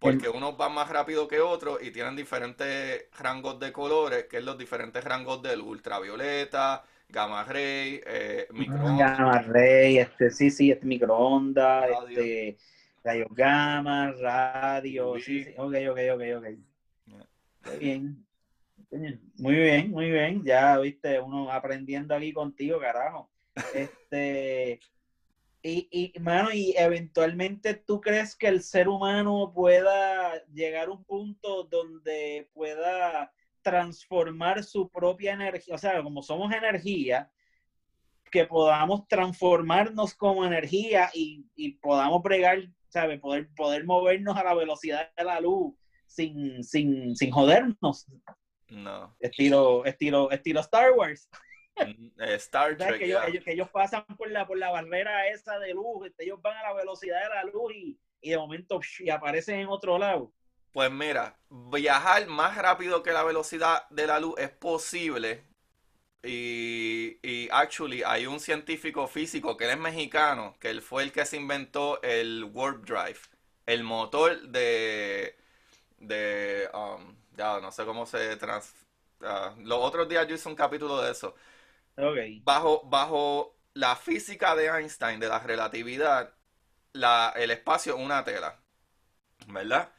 porque unos van más rápido que otros y tienen diferentes rangos de colores, que es los diferentes rangos de luz, ultravioleta, gamma ray, eh, microondas.
Gamma ray, este, sí, sí, este microondas,
Radio.
este, rayos gamma, radio, sí, sí, ok, ok, ok, ok.
Yeah.
Bien. Muy bien, muy bien. Ya viste, uno aprendiendo aquí contigo, carajo. Este, y, y, mano, y eventualmente tú crees que el ser humano pueda llegar a un punto donde pueda transformar su propia energía, o sea, como somos energía, que podamos transformarnos como energía y, y podamos bregar, ¿sabes? Poder, poder movernos a la velocidad de la luz sin, sin, sin jodernos.
No.
Estilo, estilo, estilo Star Wars.
Eh, Star Trek,
que, ellos,
ya.
ellos- que ellos pasan por la, por la barrera esa de luz, este, ellos van a la velocidad de la luz y, y de momento y aparecen en otro lado.
Pues mira, viajar más rápido que la velocidad de la luz es posible. Y, y actually hay un científico físico que él es mexicano, que él fue el que se inventó el warp drive, el motor de, de, um, ya no sé cómo se trans, ah, los otros días yo hice un capítulo de eso. Bajo, bajo la física de Einstein, de la relatividad, la, el espacio es una tela, ¿verdad?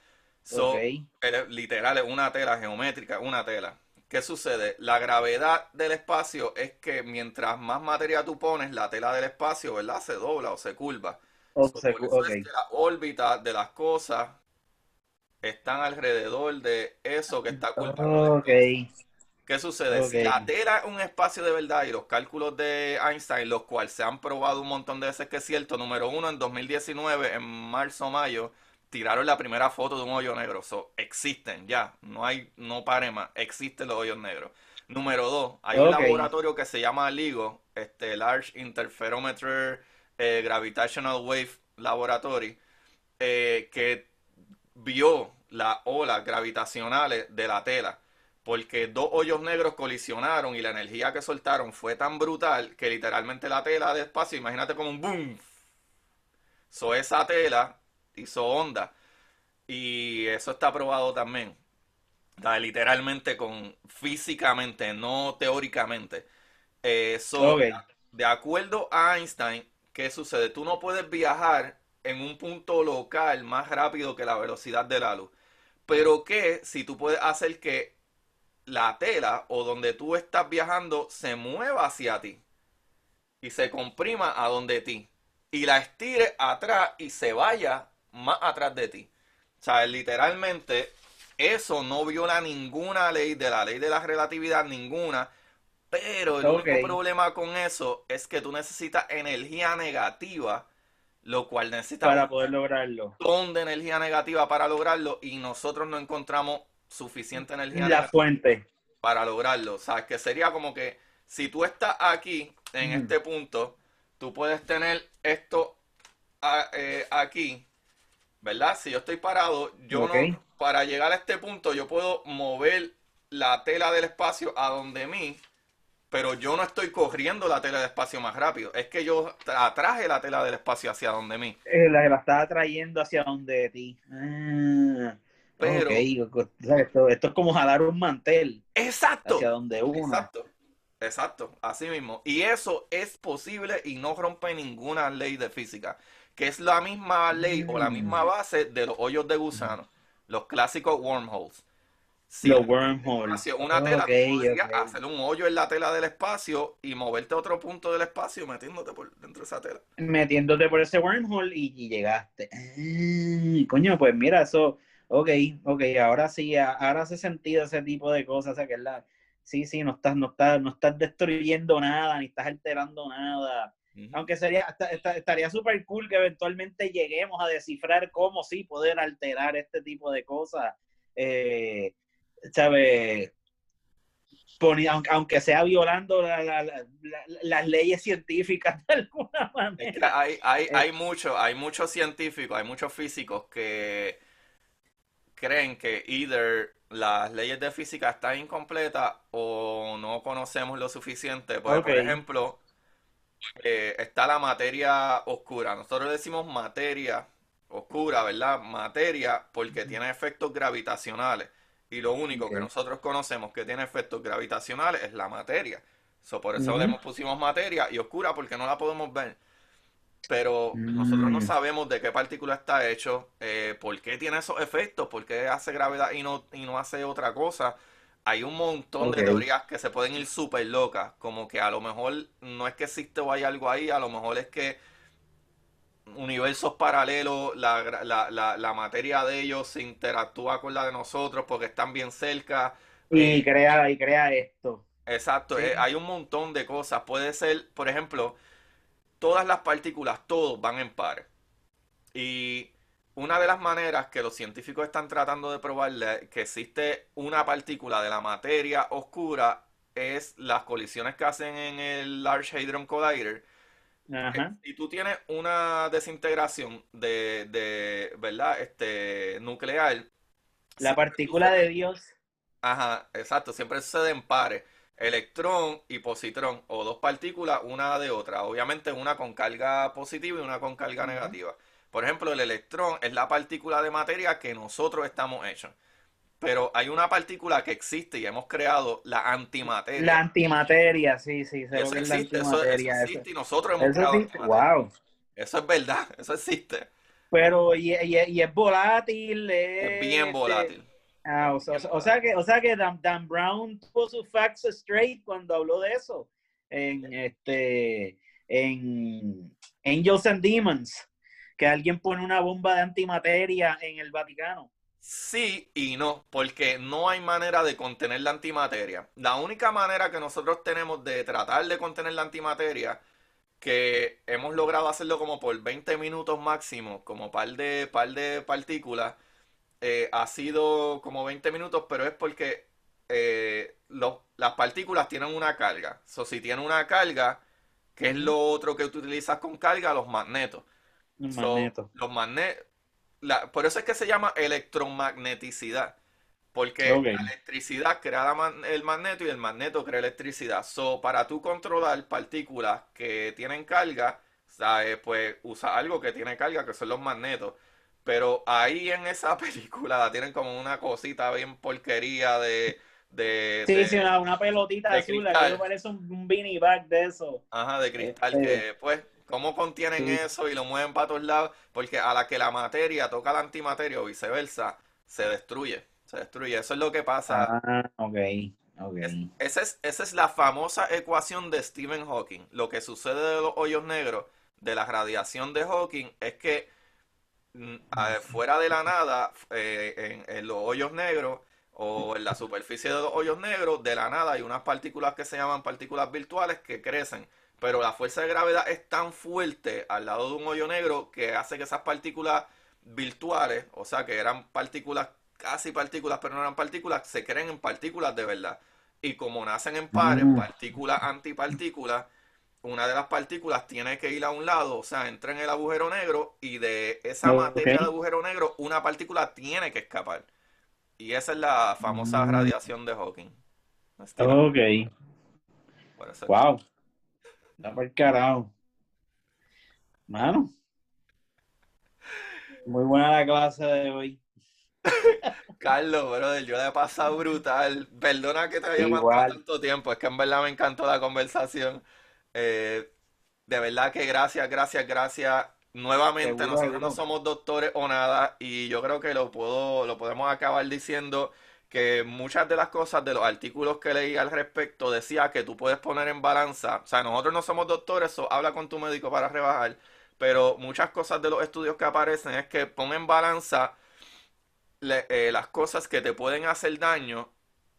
So,
ok.
el- literal es una tela geométrica, una tela. ¿Qué sucede? La gravedad del espacio es que mientras más materia tú pones, la tela del espacio, ¿verdad? Se dobla o se curva.
O
So,
sea,
por eso
ok.
es que las órbitas de las cosas están alrededor de eso que está curvado.
Ok.
¿Qué sucede? Si la tela es un espacio de verdad y los cálculos de Einstein, los cuales se han probado un montón de veces que es cierto, número uno, en 2019, en marzo o mayo, tiraron la primera foto de un hoyo negro. So, existen ya, no hay, no pare más, existen los hoyos negros. Número dos, hay un laboratorio que se llama LIGO, este Large Interferometer eh, Gravitational Wave Laboratory, eh, que vio las olas gravitacionales de la tela porque dos hoyos negros colisionaron y la energía que soltaron fue tan brutal que literalmente la tela de espacio, imagínate como un boom. So esa tela hizo onda y eso está probado también. O sea, literalmente con físicamente, no teóricamente. Eh, so, de acuerdo a Einstein, ¿qué sucede? Tú no puedes viajar en un punto local más rápido que la velocidad de la luz. Pero que si tú puedes hacer que la tela o donde tú estás viajando se mueva hacia ti y se comprima a donde ti y la estire atrás y se vaya más atrás de ti. O sea, literalmente eso no viola ninguna ley de la ley de la relatividad, ninguna. Pero el único problema con eso es que tú necesitas energía negativa, lo cual necesita
Para
un
poder lograrlo.
montón de energía negativa para lograrlo y nosotros no encontramos suficiente energía
La fuente.
para lograrlo. O sea, que sería como que si tú estás aquí, en
Mm.
este punto, tú puedes tener esto a- eh, aquí, ¿verdad? Si yo estoy parado, yo no, para llegar a este punto, yo puedo mover la tela del espacio a donde mí, pero yo no estoy corriendo la tela del espacio más rápido. Es que yo atraje la tela del espacio hacia donde mí.
Eh, La, la estaba trayendo hacia donde de ti. Ah,
Pero-
esto, esto es como jalar un mantel
Exacto.
hacia donde uno.
Exacto, exacto, así mismo. Y eso es posible y no rompe ninguna ley de física, que es la misma ley o la
Mm.
misma base de los hoyos de gusano, los clásicos wormholes. Si
Los wormholes.
una tela,
Ok,
tú podrías
ok.
hacer un hoyo en la tela del espacio y moverte a otro punto del espacio metiéndote por dentro de esa tela.
Metiéndote por ese wormhole y, y llegaste. Coño, pues mira, eso. Ok, ok, ahora sí, ahora hace sentido ese tipo de cosas. O sea, que es la. Sí, sí, no estás, no estás, no estás destruyendo nada, ni estás alterando nada. Aunque sería, estaría súper cool que eventualmente lleguemos a descifrar cómo sí poder alterar este tipo de cosas. Eh, ¿Sabes? aunque sea violando las leyes científicas de alguna manera.
hay, hay, eh. hay, mucho, hay muchos científicos, hay muchos físicos que creen que either las leyes de física están incompletas o no conocemos lo suficiente. Por ejemplo, eh, está la materia oscura. Nosotros decimos materia oscura, ¿verdad? Materia porque tiene efectos gravitacionales. Y lo único que nosotros conocemos que tiene efectos gravitacionales es la materia. por eso le pusimos materia y oscura porque no la podemos ver. Pero nosotros no mm. sabemos de qué partícula está hecho, eh, por qué tiene esos efectos, por qué hace gravedad y no, y no hace otra cosa. Hay un montón de teorías que se pueden ir súper locas, como que a lo mejor no es que existe o hay algo ahí, a lo mejor es que universos paralelos, la, la, la, materia de ellos se interactúa con la de nosotros porque están bien cerca.
Y eh, crea, y crea esto.
Exacto, eh, hay un montón de cosas. Puede ser, por ejemplo, todas las partículas, todos van en par. Y una de las maneras que los científicos están tratando de probarle que existe una partícula de la materia oscura es las colisiones que hacen en el Large Hadron Collider y tú tienes una desintegración de, de ¿verdad? Este, nuclear.
La partícula de Dios.
Ajá, exacto. Siempre sucede en pares. Electrón y positrón, o dos partículas, una de otra. Obviamente una con carga positiva y una con carga negativa. Por ejemplo, el electrón es la partícula de materia que nosotros estamos hechos pero hay una partícula que existe y hemos creado la antimateria.
La antimateria, sí, sí,
eso existe, eso, existe y nosotros hemos creado Wow. Eso es verdad, <laughs> eso existe.
Pero, y, y, es volátil.
Es, bien este, volátil.
Ah, o, sea, que, o sea que Dan, Brown tuvo sus facts straight cuando habló de eso. En este en Angels and Demons, que alguien pone una bomba de antimateria en el Vaticano.
Sí y no, porque no hay manera de contener la antimateria. La única manera que nosotros tenemos de tratar de contener la antimateria, que hemos logrado hacerlo como por 20 minutos máximo, como par de, par de partículas, eh, ha sido como 20 minutos, pero es porque eh, las partículas tienen una carga. So, si tienen una carga, ¿qué es lo otro que tú utilizas con carga? Los magnetos. Los magnetos por eso es que se llama electromagneticidad. Porque la electricidad crea el magneto y el magneto crea electricidad. So, para tú controlar partículas que tienen carga, ¿sabes? pues usa algo que tiene carga, que son los magnetos. Pero ahí en esa <laughs> película tienen como una cosita bien porquería de. de
sí, sí, una, pelotita azul, que parece un, beanie bag de eso.
Ajá, de cristal, este que pues ¿Cómo contienen eso y lo mueven para todos lados? Porque a la que la materia toca la antimateria o viceversa, se destruye. Se destruye. Eso es lo que pasa.
Ah, ok.
esa, es, esa es la famosa ecuación de Stephen Hawking. Lo que sucede de los hoyos negros, de la radiación de Hawking, es que fuera de la nada, eh, en, en los hoyos negros o en la superficie de los hoyos negros, de la nada hay unas partículas que se llaman partículas virtuales que crecen pero la fuerza de gravedad es tan fuerte al lado de un hoyo negro que hace que esas partículas virtuales, o sea, que eran partículas, casi partículas, pero no eran partículas, se creen en partículas de verdad. Y como nacen en pares, mm. partículas antipartículas, una de las partículas tiene que ir a un lado, o sea, entra en el agujero negro y de esa materia de agujero negro una partícula tiene que escapar. Y esa es la famosa mm. radiación de Hawking.
Ok. Wow. Está por carajo. Mano. Muy buena la clase de hoy. <laughs>
Carlos, brother, yo le he pasado brutal. Perdona que te haya matado tanto tiempo, es que en verdad me encantó la conversación. Eh, de verdad que gracias, gracias, gracias. Nuevamente, nosotros no somos doctores o nada, y yo creo que lo puedo, lo podemos acabar diciendo que muchas de las cosas de los artículos que leí al respecto decía que tú puedes poner en balanza, o sea, nosotros no somos doctores, habla con tu médico para rebajar, pero muchas cosas de los estudios que aparecen es que pon en balanza eh, las cosas que te pueden hacer daño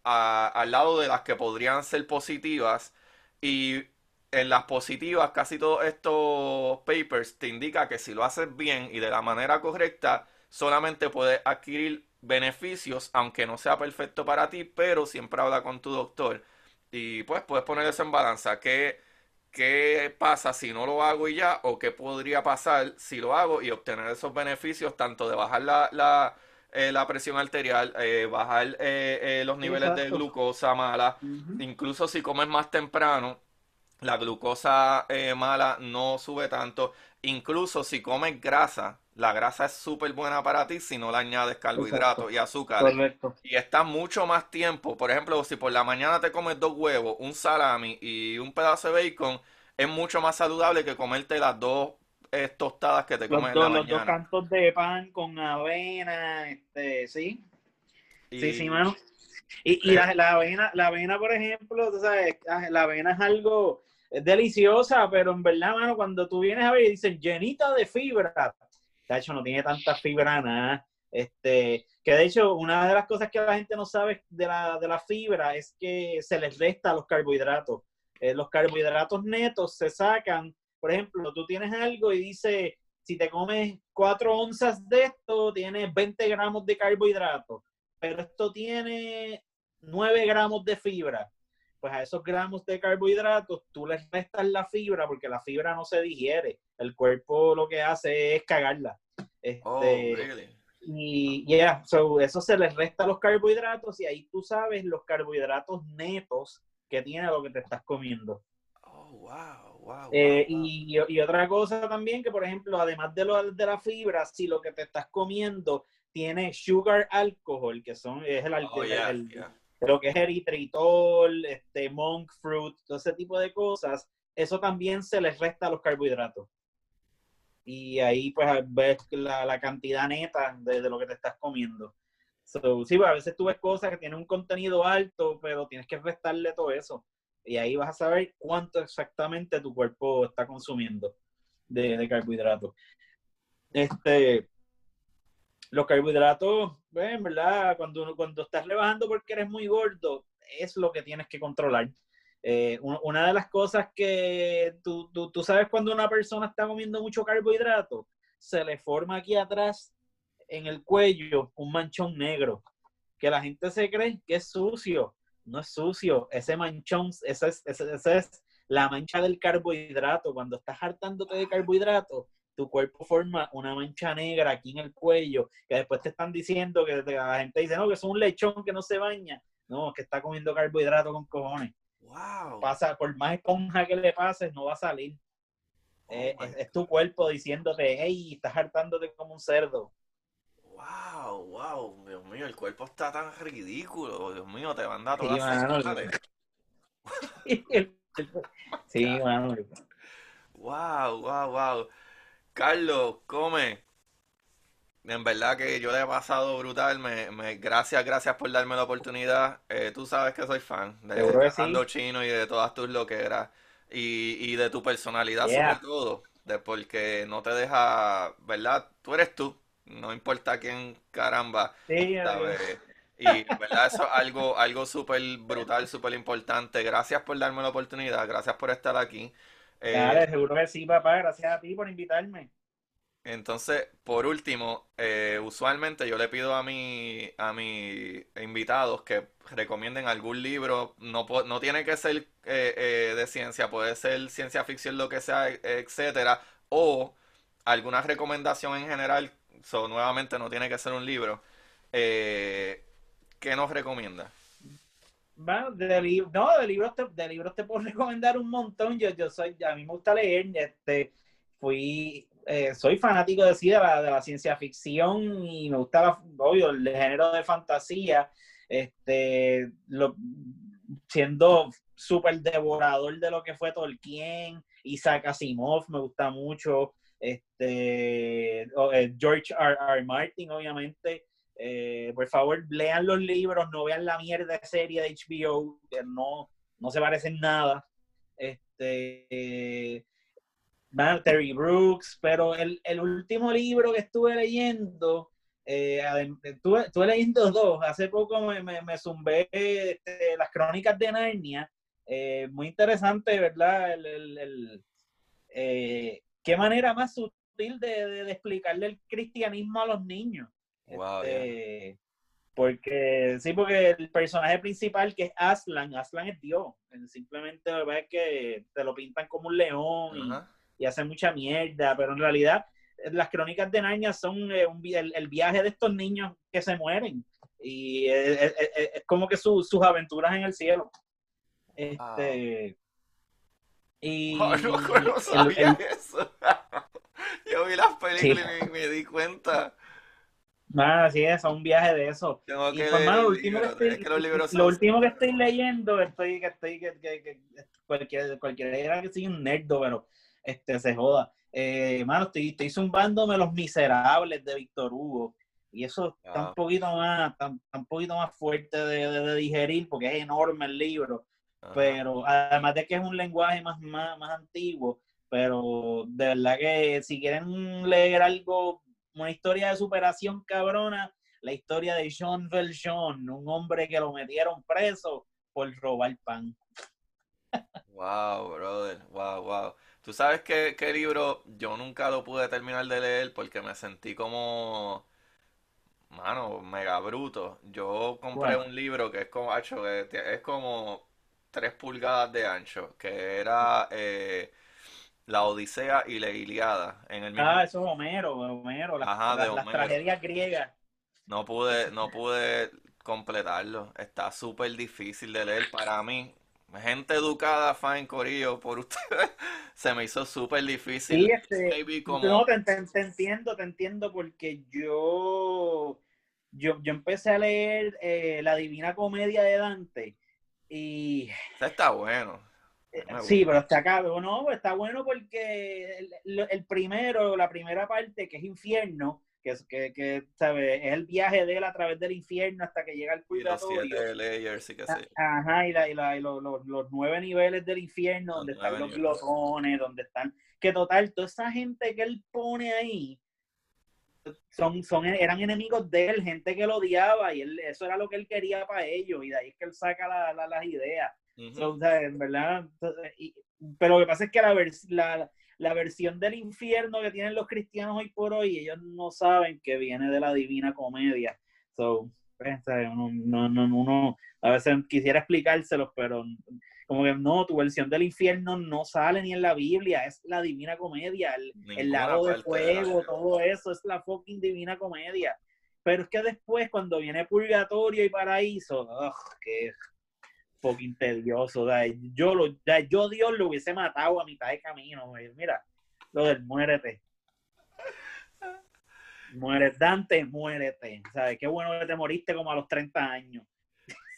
al lado de las que podrían ser positivas y en las positivas, casi todos estos papers te indica que si lo haces bien y de la manera correcta, solamente puedes adquirir beneficios, aunque no sea perfecto para ti, pero siempre habla con tu doctor. Y pues puedes poner eso en balanza. ¿Qué, qué pasa si no lo hago y ya? ¿O qué podría pasar si lo hago y obtener esos beneficios, tanto de bajar la, la, eh, la presión arterial, eh, bajar eh, los niveles de glucosa mala, incluso si comes más temprano, la glucosa mala no sube tanto, incluso si comes grasa, la grasa es súper buena para ti si no le añades carbohidratos y azúcar.
Correcto.
Y está mucho más tiempo. Por ejemplo, si por la mañana te comes dos huevos, un salami y un pedazo de bacon, es mucho más saludable que comerte las dos eh, tostadas que te comes en la mañana.
Los dos cantos de pan con avena, este, sí. Sí, sí, mano. Y, y la, la, avena, la avena, por ejemplo, tú sabes, ah, la avena es algo es deliciosa, pero en verdad, mano, cuando tú vienes a ver y dicen llenita de fibra, de hecho no tiene tanta fibra nada. Este, que de hecho, una de las cosas que la gente no sabe de la, de la fibra es que se les resta los carbohidratos. Eh, los carbohidratos netos se sacan, por ejemplo, tú tienes algo y dice, si te comes 4 onzas de esto, tienes 20 gramos de carbohidratos, pero esto tiene 9 gramos de fibra. Pues a esos gramos de carbohidratos tú les restas la fibra porque la fibra no se digiere. El cuerpo lo que hace es cagarla. Este, oh, Y ya, eso se les resta los carbohidratos y ahí tú sabes los carbohidratos netos que tiene lo que te estás comiendo.
Oh, wow, wow.
Eh, y, y, otra cosa también que, por ejemplo, además de, lo, de la fibra, si lo que te estás comiendo tiene sugar alcohol, que son, es el, alcohol, oh, lo que es eritritol, este, monk fruit, todo ese tipo de cosas, eso también se les resta a los carbohidratos y ahí pues ves la, la cantidad neta de, lo que te estás comiendo. So, sí, pues, a veces tú ves cosas que tienen un contenido alto, pero tienes que restarle todo eso. Y ahí vas a saber cuánto exactamente tu cuerpo está consumiendo de, de carbohidratos. Este, los carbohidratos, pues, verdad, cuando, cuando estás rebajando porque eres muy gordo, es lo que tienes que controlar. Eh, una de las cosas que tú, tú, sabes cuando una persona está comiendo mucho carbohidrato, se le forma aquí atrás en el cuello un manchón negro, que la gente se cree que es sucio. No es sucio, ese manchón, esa es, esa es la mancha del carbohidrato. Cuando estás hartándote de carbohidrato, tu cuerpo forma una mancha negra aquí en el cuello, que después te están diciendo que la gente dice, no, que es un lechón que no se baña. No, que está comiendo carbohidrato con cojones.
Wow.
Pasa, por más esponja que le pases, no va a salir. Oh eh, es, tu cuerpo diciéndote, hey, estás hartándote como un cerdo.
Wow, wow, Dios mío, el cuerpo está tan ridículo. Dios mío, te van a dar todas <laughs>
sí, sí, mano.
Wow, wow, wow. Carlos, come. En verdad que yo le he pasado brutal. Me, me, gracias, gracias por darme la oportunidad. Eh, tú sabes que soy fan de Ando Chino y de todas tus loqueras. Y, y de tu personalidad sobre todo. De porque no te deja, ¿verdad? Tú eres tú. No importa quién caramba.
Sí,
y verdad eso es algo, algo súper brutal, súper importante. Gracias por darme la oportunidad. Gracias por estar aquí.
Eh, seguro que sí, papá. Gracias a ti por invitarme.
Entonces, por último, eh, usualmente yo le pido a mi, a mis invitados que recomienden algún libro. No, no tiene que ser eh, eh, de ciencia, puede ser ciencia ficción, lo que sea, etcétera, o alguna recomendación en general. So, nuevamente, no tiene que ser un libro. ¿Qué nos recomienda?
Bueno, de, no, de libros, te, de libros te puedo <laughs> recomendar un montón. Yo, yo soy, a mí me gusta leer. Este, fui eh, soy fanático de, sí, de, la, ciencia ficción y me gusta, obvio, el género de fantasía, este, siendo súper devorador de lo que fue Tolkien, Isaac Asimov, me gusta mucho, este, eh, George R. R. Martin, obviamente. Eh, por favor, lean los libros, no vean la mierda de serie de HBO, que no, no se parecen nada. Este, Terry Brooks, pero el, último libro que estuve leyendo, eh, estuve, leyendo dos, hace poco me, me, zumbé este, las crónicas de Narnia Eh, muy interesante, ¿verdad? El, el, el eh, qué manera más sutil de, de, explicarle el cristianismo a los niños.
Wow,
este, yeah. Porque sí, porque el personaje principal que es Aslan, Aslan es Dios. Simplemente es que te lo pintan como un león y, uh -huh. y hace mucha mierda, pero en realidad las crónicas de Narnia son eh, un, el, el, viaje de estos niños que se mueren y es, es, es como que su, sus aventuras en el cielo. Este. Y. <laughs>
Oh, no, no sabía el, eso. <laughs> Yo vi las películas sí. y me, me, di cuenta.
Nada, sí, es un viaje de eso.
Tengo
y
que
pues,
leer
lo,
último
que estoy,
es que los
lo último que estoy leyendo, estoy que estoy que, que, que cualquiera, cualquiera que soy un nerdo, pero este se joda. Eh, mano, estoy, estoy zumbándome Los Miserables de Víctor Hugo. Y eso está
Ah.
un poquito más, está, está un poquito más fuerte de, de, de digerir porque es enorme el libro.
Ajá.
pero además de que es un lenguaje más, más, más antiguo, pero de verdad que si quieren leer algo, una historia de superación cabrona, la historia de Jean Valjean, un hombre que lo metieron preso por robar pan.
Wow, brother, wow, wow. Tú sabes que, qué libro yo nunca lo pude terminar de leer porque me sentí como, mano, mega bruto. Yo compré
Bueno.
un libro que es como, es como tres pulgadas de ancho, que era eh, La Odisea y la Iliada en el mismo.
Ah, eso es Homero, Homero, las,
Ajá, de
las tragedias griegas.
No pude, no pude completarlo. Está súper difícil de leer para mí. Gente educada, fine, corillo, por ustedes. <laughs> Se me hizo súper difícil.
Sí, este,
como...
No, te, te- te entiendo, te entiendo, porque yo, yo, yo empecé a leer eh, La Divina Comedia de Dante y
está bueno.
Eh,
Me
sí, pero está acá, no, pues está bueno porque el, el primero, la primera parte que es infierno, que es que, que ¿sabes? es el viaje de él a través del infierno hasta que llega al
Y los
purgatorio.
siete layers y qué sé yo.
Ajá, y, la, y, la, y los, los, los nueve niveles del infierno,
Los
donde están los glotones, donde están. Que total, toda esa gente que él pone ahí son, son, eran enemigos de él, gente que lo odiaba, y él, eso era lo que él quería para ellos, y de ahí es que él saca la, la, las ideas. So, o sea, en verdad, entonces, y- pero lo que pasa es que la, vers- la, la versión del infierno que tienen los cristianos hoy por hoy, ellos no saben que viene de la divina comedia. So, pues, uno, no, no, uno a veces quisiera explicárselos, pero como que no, tu versión del infierno no sale ni en la Biblia, es la divina comedia, el, el lago de fuego, todo eso es la fucking divina comedia. Pero es que después, cuando viene purgatorio y paraíso, ugh, qué fucking tedioso. o yo, lo, sea, yo Dios lo hubiese matado a mitad de camino. Mira, lo del muérete. Muérete, Dante, muérete. ¿Sabes? Qué bueno que te moriste como a los 30 años.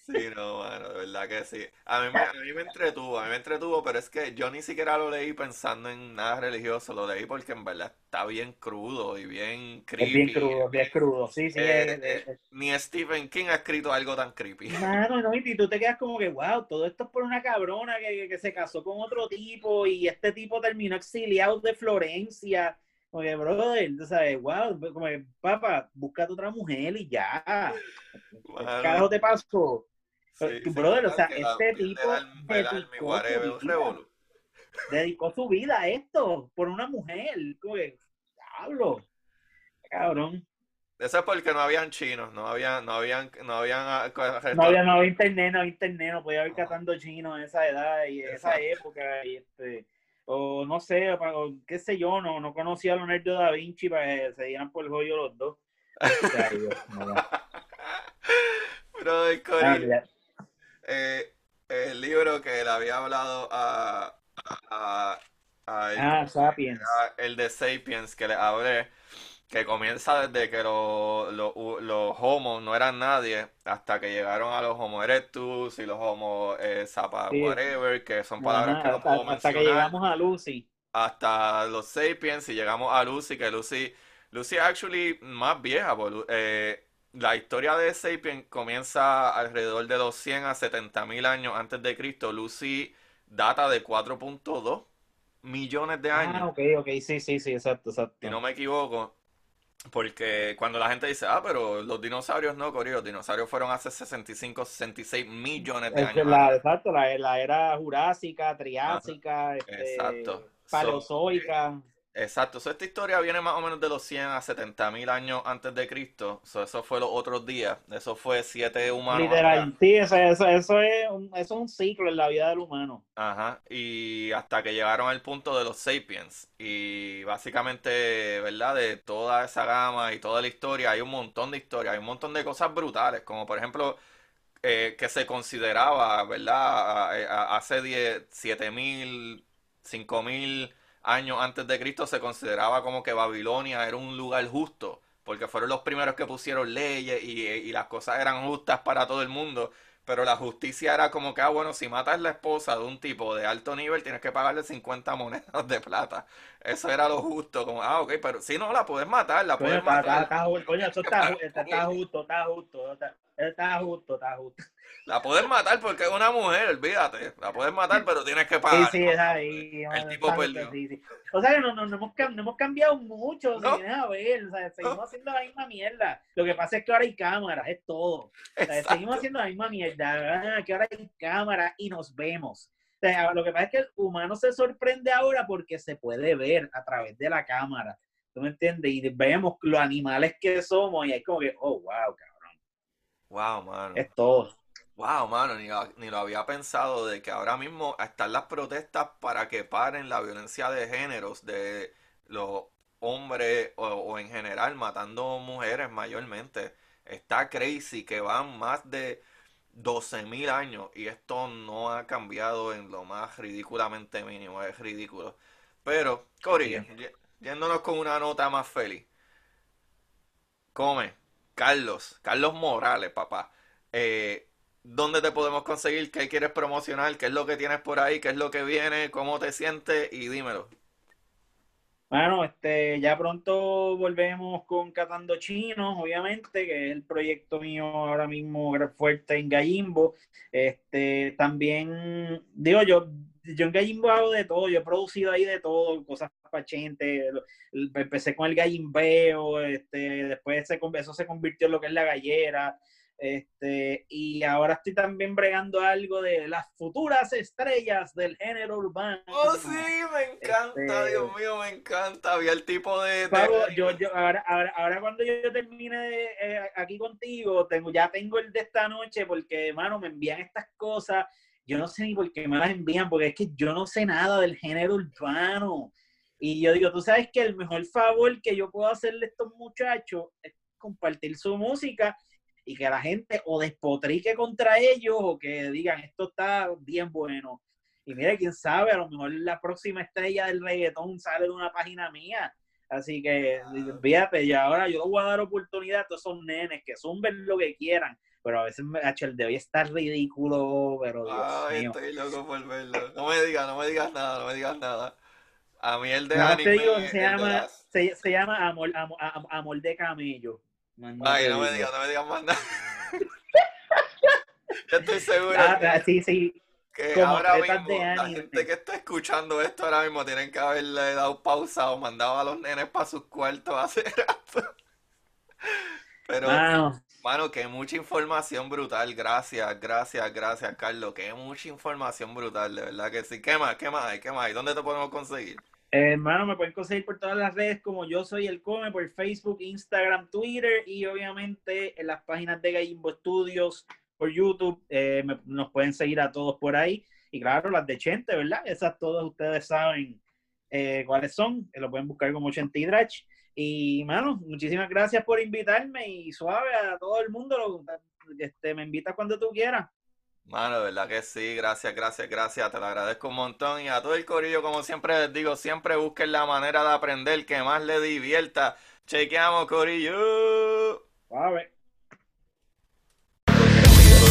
Sí, <laughs> no, mano, de verdad que sí. A mí me, a mí me entretuvo, a mí me entretuvo, pero es que yo ni siquiera lo leí pensando en nada religioso, lo leí porque en verdad está bien crudo y bien
Es bien
creepy.
crudo, bien crudo. Sí, sí.
Eh,
es- es-
eh, ni Stephen King ha escrito algo tan creepy. <laughs>
Mano, no, y tú te quedas como que, wow, todo esto es por una cabrona que, que- se casó con otro tipo y este tipo terminó exiliado de Florencia. Como que, brother, tú sabes, wow, como que, papá, búscate otra mujer y ya. <laughs> ¿Qué
Mano,
carajo te pasó?
Sí, sí,
brother, o sea, este tipo dedicó su vida. dedicó su vida a esto por una mujer. Que, diablo, cabrón.
Eso es porque no habían chinos, no habían, no habían, no habían ah,
No había, no había internet, no había internet, no podía haber
Ajá.
catando chinos en esa edad y en esa época. Y este, o no sé, o, qué sé yo, no, no conocía a Leonardo da Vinci para que se dieran por el joyo los dos. O sea, yo, no, Ah.
Eh, el libro que le había hablado a, a, a el,
Ah, Sapiens.
a el de Sapiens que le hablé, que comienza desde que lo- lo- los homos no eran nadie hasta que llegaron a los Homo erectus y los Homo eh, sapa
Sí.
whatever, que son palabras
Ajá,
que no
hasta,
puedo
hasta que
mencionar.
llegamos a Lucy.
hasta los Sapiens y llegamos a Lucy, que Lucy, Lucy actually más vieja, por Lu- eh, la historia de Sapiens comienza alrededor de los 100 a 70 mil años antes de Cristo. Lucy data de 4.2 millones de
Ah,
años,
ok, ok, sí, sí, sí, exacto, exacto.
si no me equivoco. porque cuando la gente dice, ah, pero los dinosaurios no, Corio, los dinosaurios fueron hace 65, 66 millones de años.
La, exacto, la, la, era jurásica, triásica, este,
exacto.
paleozoica.
Exacto, esta historia viene más o menos de los 100 a 70 mil años antes de Cristo. eso fue los otros días. Eso fue siete humanos.
Literal, sí, eso, eso, eso, es un, eso es un ciclo en la vida del humano.
Ajá, y hasta que llegaron al punto de los sapiens. Y básicamente, ¿verdad? De toda esa gama y toda la historia, hay un montón de historias, hay un montón de cosas brutales, como por ejemplo, eh, que se consideraba, ¿verdad? Hace 10, 7 mil, 5 mil años antes de Cristo se consideraba como que Babilonia era un lugar justo, porque fueron los primeros que pusieron leyes y, las cosas eran justas para todo el mundo. Pero la justicia era como que, ah, bueno, si matas la esposa de un tipo de alto nivel, tienes que pagarle 50 monedas de plata. Eso era lo justo, como, ah, ok, pero si no, la puedes matar, la puedes matar.
coño, eso <laughs> está, está, justo, está justo, está, está justo, está justo.
La puedes matar porque es una mujer, olvídate. La puedes matar, pero tienes que pagar.
Sí, sí, es ahí.
El tipo perdió.
O sea que no, no, no, hemos, no hemos cambiado mucho. No. a ver, o sea, seguimos haciendo la misma mierda. Lo que pasa es que ahora hay cámaras, es todo. O sea, seguimos haciendo la misma mierda. Ah, que ahora hay cámaras y nos vemos. O sea, lo que pasa es que el humano se sorprende ahora porque se puede ver a través de la cámara. ¿Tú me entiendes? Y vemos los animales que somos y hay como que, oh, wow, cabrón.
Wow, mano.
Es todo.
Wow, mano, ni, ni, lo había pensado de que ahora mismo están las protestas para que paren la violencia de géneros de los hombres o, en general matando mujeres mayormente. Está crazy que van más de 12.000 años y esto no ha cambiado en lo más ridículamente mínimo, es ridículo. Pero, Cory, yéndonos con una nota más feliz. Come, Carlos, Carlos Morales, papá. Eh, dónde te podemos conseguir, qué quieres promocionar, qué es lo que tienes por ahí, qué es lo que viene, cómo te sientes y dímelo.
Bueno, este, ya pronto volvemos con Catando Chinos, obviamente, que es el proyecto mío ahora mismo fuerte en Gallimbo. Este, también, digo yo, yo en Gallimbo hago de todo, yo he producido ahí de todo, cosas pachentes, empecé con el gallimbeo, este, después se, eso se convirtió en lo que es la gallera, este, y ahora estoy también bregando algo de las futuras estrellas del género urbano.
Oh, sí, me encanta, este, Dios mío, me encanta. Había el tipo de.
yo, yo, ahora, ahora, ahora, cuando yo termine eh, aquí contigo, tengo, ya tengo el de esta noche, porque, hermano, me envían estas cosas. Yo no sé ni por qué me las envían, porque es que yo no sé nada del género urbano. Y yo digo, tú sabes que el mejor favor que yo puedo hacerle a estos muchachos es compartir su música y que la gente o despotrique contra ellos o que digan esto está bien bueno. Y mire, quién sabe, a lo mejor la próxima estrella del reggaetón sale de una página mía. Así que fíjate, ya ahora yo voy a dar oportunidad a todos esos nenes que zumben lo que quieran, pero a veces el de hoy está ridículo, pero Dios
Ay, estoy loco por verlo. No me digas, no me digas nada, no me digas nada. A mí el de
no, te digo, se llama, se, se, llama amor, amor, amor de camello.
Ay, no me digas, no me digas más nada. <laughs> Yo estoy seguro.
Ah, sí, sí.
Que ahora mismo la gente que está escuchando esto ahora mismo tienen que haberle dado pausa o mandado a los nenes para sus cuartos a hacer <laughs> esto. Pero, mano, que mucha información brutal. Gracias, gracias, gracias, Carlos. Que mucha información brutal, de verdad que sí. ¿Qué más? ¿Qué más hay? ¿Qué más hay? ¿Dónde te podemos conseguir?
Hermano, me pueden conseguir por todas las redes como yo soy el Come, por Facebook, Instagram, Twitter y obviamente en las páginas de Gallimbo Studios por YouTube. Eh, nos pueden seguir a todos por ahí. Y claro, las de Chente, ¿verdad? Esas todas ustedes saben eh, cuáles son. lo pueden buscar como Chente y Drach. Y, mano, muchísimas gracias por invitarme y suave a todo el mundo. Este, me invitas cuando tú quieras.
Mano, de verdad que sí, gracias, gracias, gracias, te lo agradezco un montón y a todo el corillo, como siempre les digo, siempre busquen la manera de aprender que más le divierta. Chequeamos, corillo.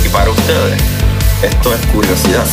Y para ustedes, esto es curiosidad.